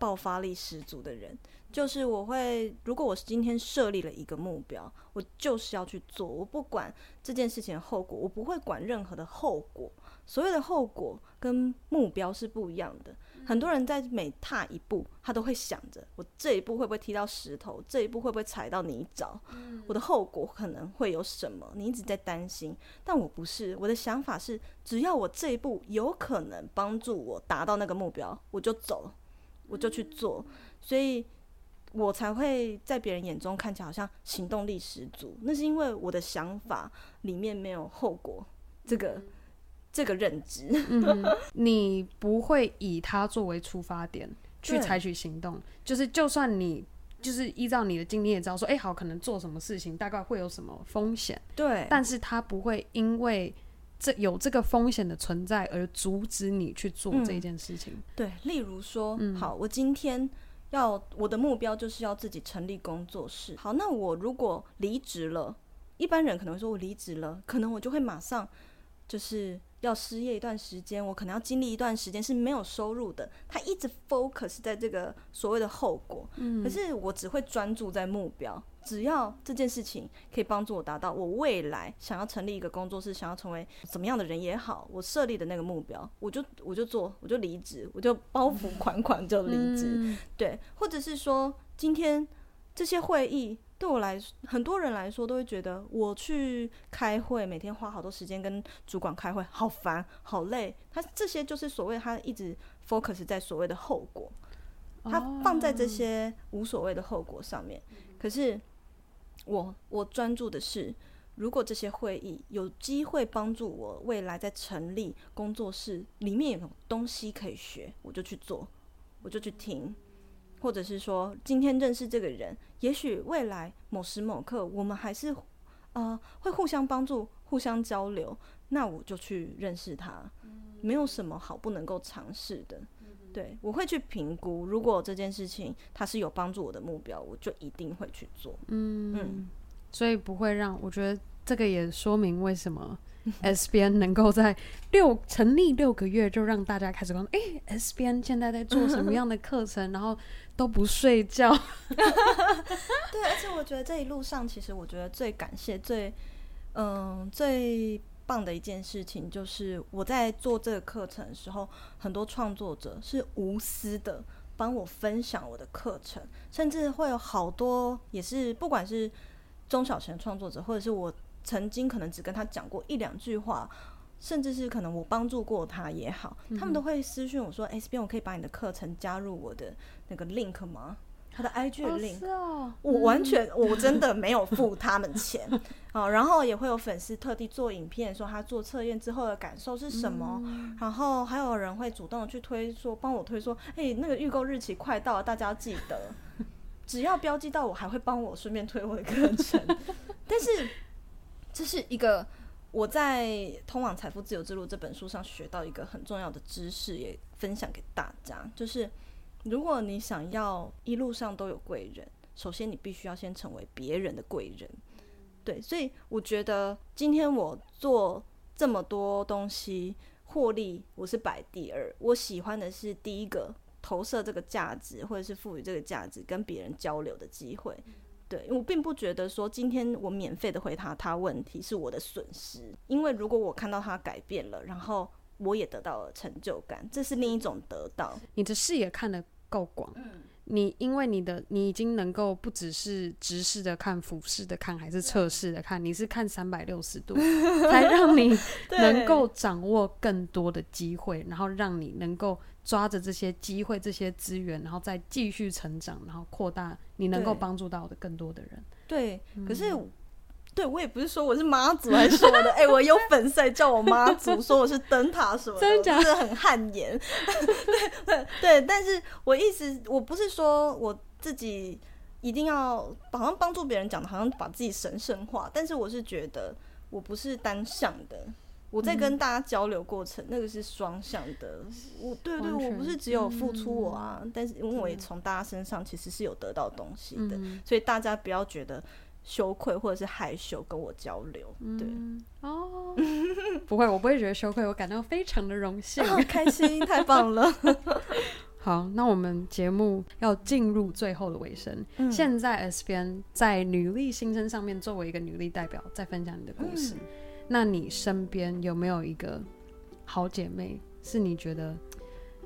[SPEAKER 1] 爆发力十足的人，就是我会。如果我是今天设立了一个目标，我就是要去做。我不管这件事情的后果，我不会管任何的后果。所谓的后果跟目标是不一样的。很多人在每踏一步，他都会想着：我这一步会不会踢到石头？这一步会不会踩到泥沼？我的后果可能会有什么？你一直在担心。但我不是，我的想法是：只要我这一步有可能帮助我达到那个目标，我就走。我就去做，所以我才会在别人眼中看起来好像行动力十足。那是因为我的想法里面没有后果，这个、嗯、这个认知。
[SPEAKER 2] 嗯、你不会以它作为出发点去采取行动，就是就算你就是依照你的经验也知道说，哎、欸，好，可能做什么事情大概会有什么风险，
[SPEAKER 1] 对，
[SPEAKER 2] 但是他不会因为这有这个风险的存在而阻止你去做这件事情。
[SPEAKER 1] 嗯、对，例如说，
[SPEAKER 2] 嗯、
[SPEAKER 1] 好，我今天要我的目标就是要自己成立工作室。好，那我如果离职了，一般人可能会说我离职了，可能我就会马上就是。要失业一段时间，我可能要经历一段时间是没有收入的。他一直 focus 在这个所谓的后果，嗯，可是我只会专注在目标。只要这件事情可以帮助我达到我未来想要成立一个工作室，想要成为怎么样的人也好，我设立的那个目标，我就我就做，我就离职，我就包袱款款就离职，嗯，对，或者是说今天这些会议。对我来说，很多人来说都会觉得我去开会，每天花好多时间跟主管开会，好烦，好累。他这些就是所谓他一直 focus 在所谓的后果，他放在这些无所谓的后果上面。可是我我专注的是，如果这些会议有机会帮助我未来在成立工作室里面有东西可以学，我就去做，我就去听。或者是说，今天认识这个人，也许未来某时某刻，我们还是呃会互相帮助、互相交流，那我就去认识他，没有什么好不能够尝试的。对，我会去评估，如果这件事情它是有帮助我的目标，我就一定会去做。嗯嗯，
[SPEAKER 2] 所以不会让我觉得这个也说明为什么。SBN 能够在六成立六个月就让大家开始关注，哎，SBN 现在在做什么样的课程，然后都不睡觉。
[SPEAKER 1] 对，而且我觉得这一路上，其实我觉得最感谢、最嗯最棒的一件事情，就是我在做这个课程的时候，很多创作者是无私的帮我分享我的课程，甚至会有好多也是不管是中小型创作者，或者是我。曾经可能只跟他讲过一两句话，甚至是可能我帮助过他也好，嗯、他们都会私讯我说：“S 编，我可以把你的课程加入我的那个 link 吗？”他的 IG 的 link，、哦哦、我完全、嗯、我 真的没有付他们钱啊。然后也会有粉丝特地做影片，说他做测验之后的感受是什么。嗯、然后还有人会主动的去推说，帮我推说：“哎，那个预购日期快到了，大家要记得。”只要标记到我，还会帮我顺便推我的课程。但是。这是一个我在《通往财富自由之路》这本书上学到一个很重要的知识，也分享给大家。就是如果你想要一路上都有贵人，首先你必须要先成为别人的贵人。对，所以我觉得今天我做这么多东西获利，我是摆第二。我喜欢的是第一个投射这个价值，或者是赋予这个价值跟别人交流的机会。对，我并不觉得说今天我免费的回答他问题是我的损失，因为如果我看到他改变了，然后我也得到了成就感，这是另一种得到。
[SPEAKER 2] 你的视野看得够广，嗯，你因为你的你已经能够不只是直视的看、俯视的看，还是侧视的看，你是看三百六十度，才让你能够掌握更多的机会，然后让你能够。抓着这些机会、这些资源，然后再继续成长，然后扩大你能够帮助到的更多的人。
[SPEAKER 1] 对，嗯、可是对我也不是说我是妈祖来说的，哎、欸，我有粉丝叫我妈祖，说我是灯塔什么的，真的很汗颜。对对，但是我意思我不是说我自己一定要好像帮助别人讲的，好像把自己神圣化，但是我是觉得我不是单向的。我在跟大家交流过程，嗯、那个是双向的。我对对，我不是只有付出我啊，嗯、但是因为我也从大家身上其实是有得到东西的，嗯、所以大家不要觉得羞愧或者是害羞跟我交流。对、嗯、哦，
[SPEAKER 2] 不会，我不会觉得羞愧，我感到非常的荣幸、
[SPEAKER 1] 哦，开心，太棒了。
[SPEAKER 2] 好，那我们节目要进入最后的尾声。嗯、现在 S 编在女力新生上面作为一个女力代表，在分享你的故事。嗯那你身边有没有一个好姐妹，是你觉得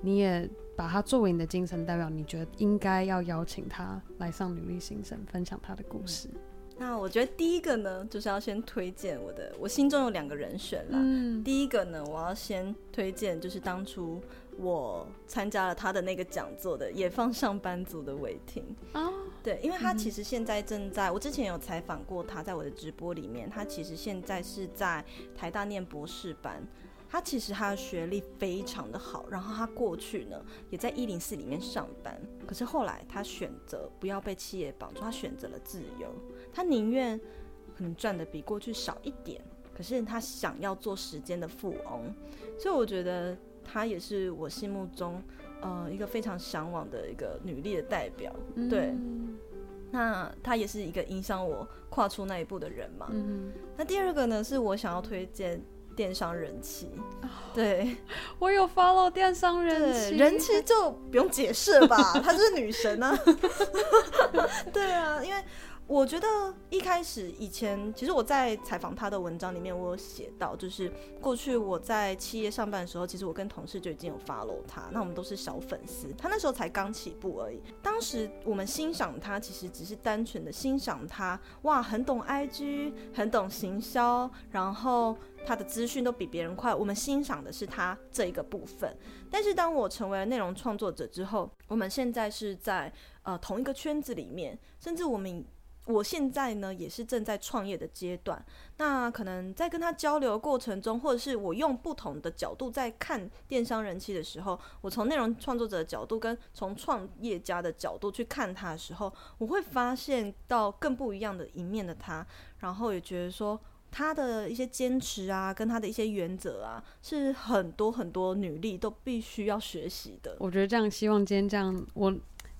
[SPEAKER 2] 你也把她作为你的精神代表？你觉得应该要邀请她来上女力新生，分享她的故事？
[SPEAKER 1] 那我觉得第一个呢，就是要先推荐我的，我心中有两个人选啦。嗯，第一个呢，我要先推荐就是当初我参加了他的那个讲座的野放上班族的伟霆。哦对，因为他其实现在正在，我之前有采访过他，在我的直播里面，他其实现在是在台大念博士班，他其实他的学历非常的好，然后他过去呢也在一零四里面上班，可是后来他选择不要被企业绑住，他选择了自由，他宁愿可能赚的比过去少一点，可是他想要做时间的富翁，所以我觉得他也是我心目中呃一个非常向往的一个女力的代表。对，嗯、那他也是一个影响我跨出那一步的人嘛。嗯、那第二个呢，是我想要推荐。电商人气，对，
[SPEAKER 2] 我有 follow 电商人气，
[SPEAKER 1] 人气就不用解释了吧，她就是女神啊。对啊，因为。我觉得一开始以前，其实我在采访他的文章里面，我有写到，就是过去我在企业上班的时候，其实我跟同事就已经有 follow 他，那我们都是小粉丝。他那时候才刚起步而已，当时我们欣赏他，其实只是单纯的欣赏他，哇，很懂 IG，很懂行销，然后他的资讯都比别人快。我们欣赏的是他这一个部分。但是当我成为了内容创作者之后，我们现在是在呃同一个圈子里面，甚至我们。我现在呢也是正在创业的阶段，那可能在跟他交流过程中，或者是我用不同的角度在看电商人气的时候，我从内容创作者的角度跟从创业家的角度去看他的时候，我会发现到更不一样的一面的他，然后也觉得说他的一些坚持啊，跟他的一些原则啊，是很多很多女力都必须要学习的。
[SPEAKER 2] 我觉得这样，希望今天这样我。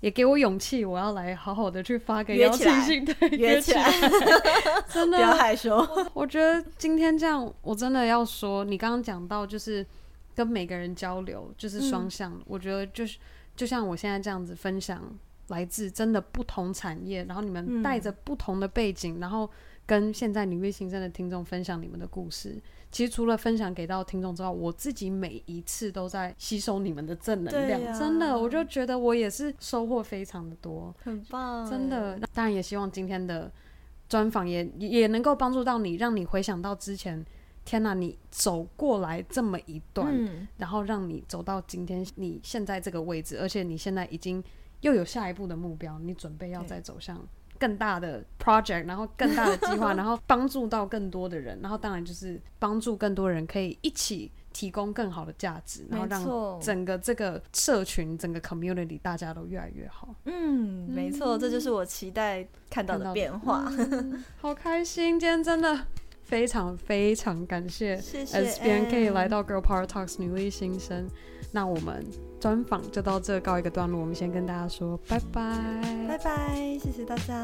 [SPEAKER 2] 也给我勇气，我要来好好的去发个邀请信，对，
[SPEAKER 1] 约起来，
[SPEAKER 2] 真的
[SPEAKER 1] 不要害羞。
[SPEAKER 2] 我觉得今天这样，我真的要说，你刚刚讲到就是跟每个人交流，就是双向。嗯、我觉得就是就像我现在这样子分享，来自真的不同产业，然后你们带着不同的背景，嗯、然后跟现在女力新生的听众分享你们的故事。其实除了分享给到听众之外，我自己每一次都在吸收你们的正能量，啊、真的，我就觉得我也是收获非常的多，
[SPEAKER 1] 很棒，
[SPEAKER 2] 真的。当然也希望今天的专访也也能够帮助到你，让你回想到之前，天哪，你走过来这么一段，嗯、然后让你走到今天你现在这个位置，而且你现在已经又有下一步的目标，你准备要再走向。更大的 project，然后更大的计划，然后帮助到更多的人，然后当然就是帮助更多人可以一起提供更好的价值，然后让整个这个社群、整个 community 大家都越来越好。
[SPEAKER 1] 嗯，没错，这就是我期待看到的变化。
[SPEAKER 2] 嗯、好开心，今天真的非常非常感谢，谢谢 SBN 可以来到 Girl Power Talks 女力新生。那我们专访就到这告一个段落，我们先跟大家说拜拜，
[SPEAKER 1] 拜拜，谢谢大家。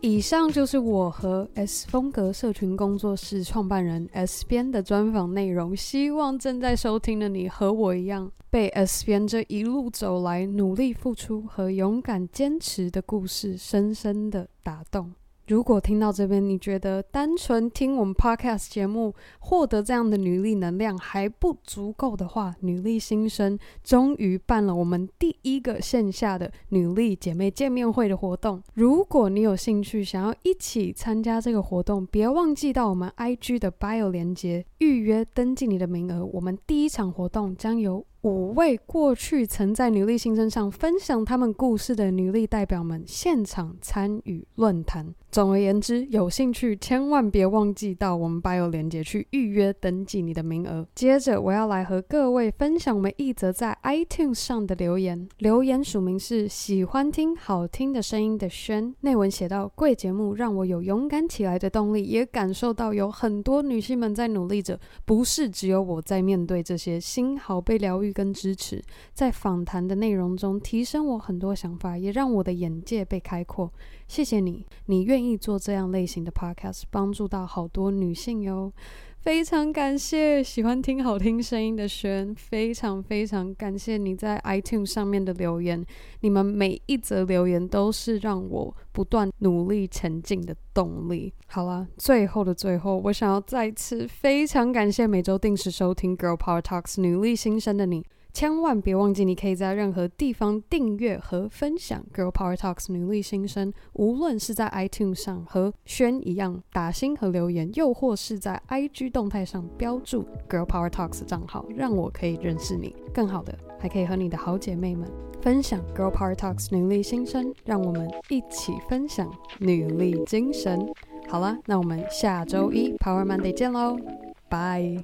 [SPEAKER 2] 以上就是我和 S 风格社群工作室创办人 S 边的专访内容，希望正在收听的你和我一样，被 S 边这一路走来努力付出和勇敢坚持的故事深深的打动。如果听到这边，你觉得单纯听我们 podcast 节目获得这样的女力能量还不足够的话，女力新生终于办了我们第一个线下的女力姐妹见面会的活动。如果你有兴趣想要一起参加这个活动，别忘记到我们 IG 的 bio 连结预约登记你的名额。我们第一场活动将由五位过去曾在女力新生上分享他们故事的女力代表们现场参与论坛。总而言之，有兴趣千万别忘记到我们 bio 链接去预约登记你的名额。接着，我要来和各位分享我们一则在 iTunes 上的留言。留言署名是喜欢听好听的声音的轩。内文写道：贵节目让我有勇敢起来的动力，也感受到有很多女性们在努力着，不是只有我在面对这些，心好被疗愈。跟支持，在访谈的内容中提升我很多想法，也让我的眼界被开阔。谢谢你，你愿意做这样类型的 podcast，帮助到好多女性哟。非常感谢喜欢听好听声音的轩，非常非常感谢你在 iTunes 上面的留言，你们每一则留言都是让我不断努力前进的动力。好了，最后的最后，我想要再次非常感谢每周定时收听 Girl Power Talks 女力新生的你。千万别忘记，你可以在任何地方订阅和分享《Girl Power Talks》女力新生。无论是在 iTunes 上和轩一样打星和留言，又或是在 IG 动态上标注 Girl Power Talks 账号，让我可以认识你。更好的，还可以和你的好姐妹们分享 Girl Power Talks 女力新生，让我们一起分享女力精神。好了，那我们下周一 Power Monday 见喽，拜。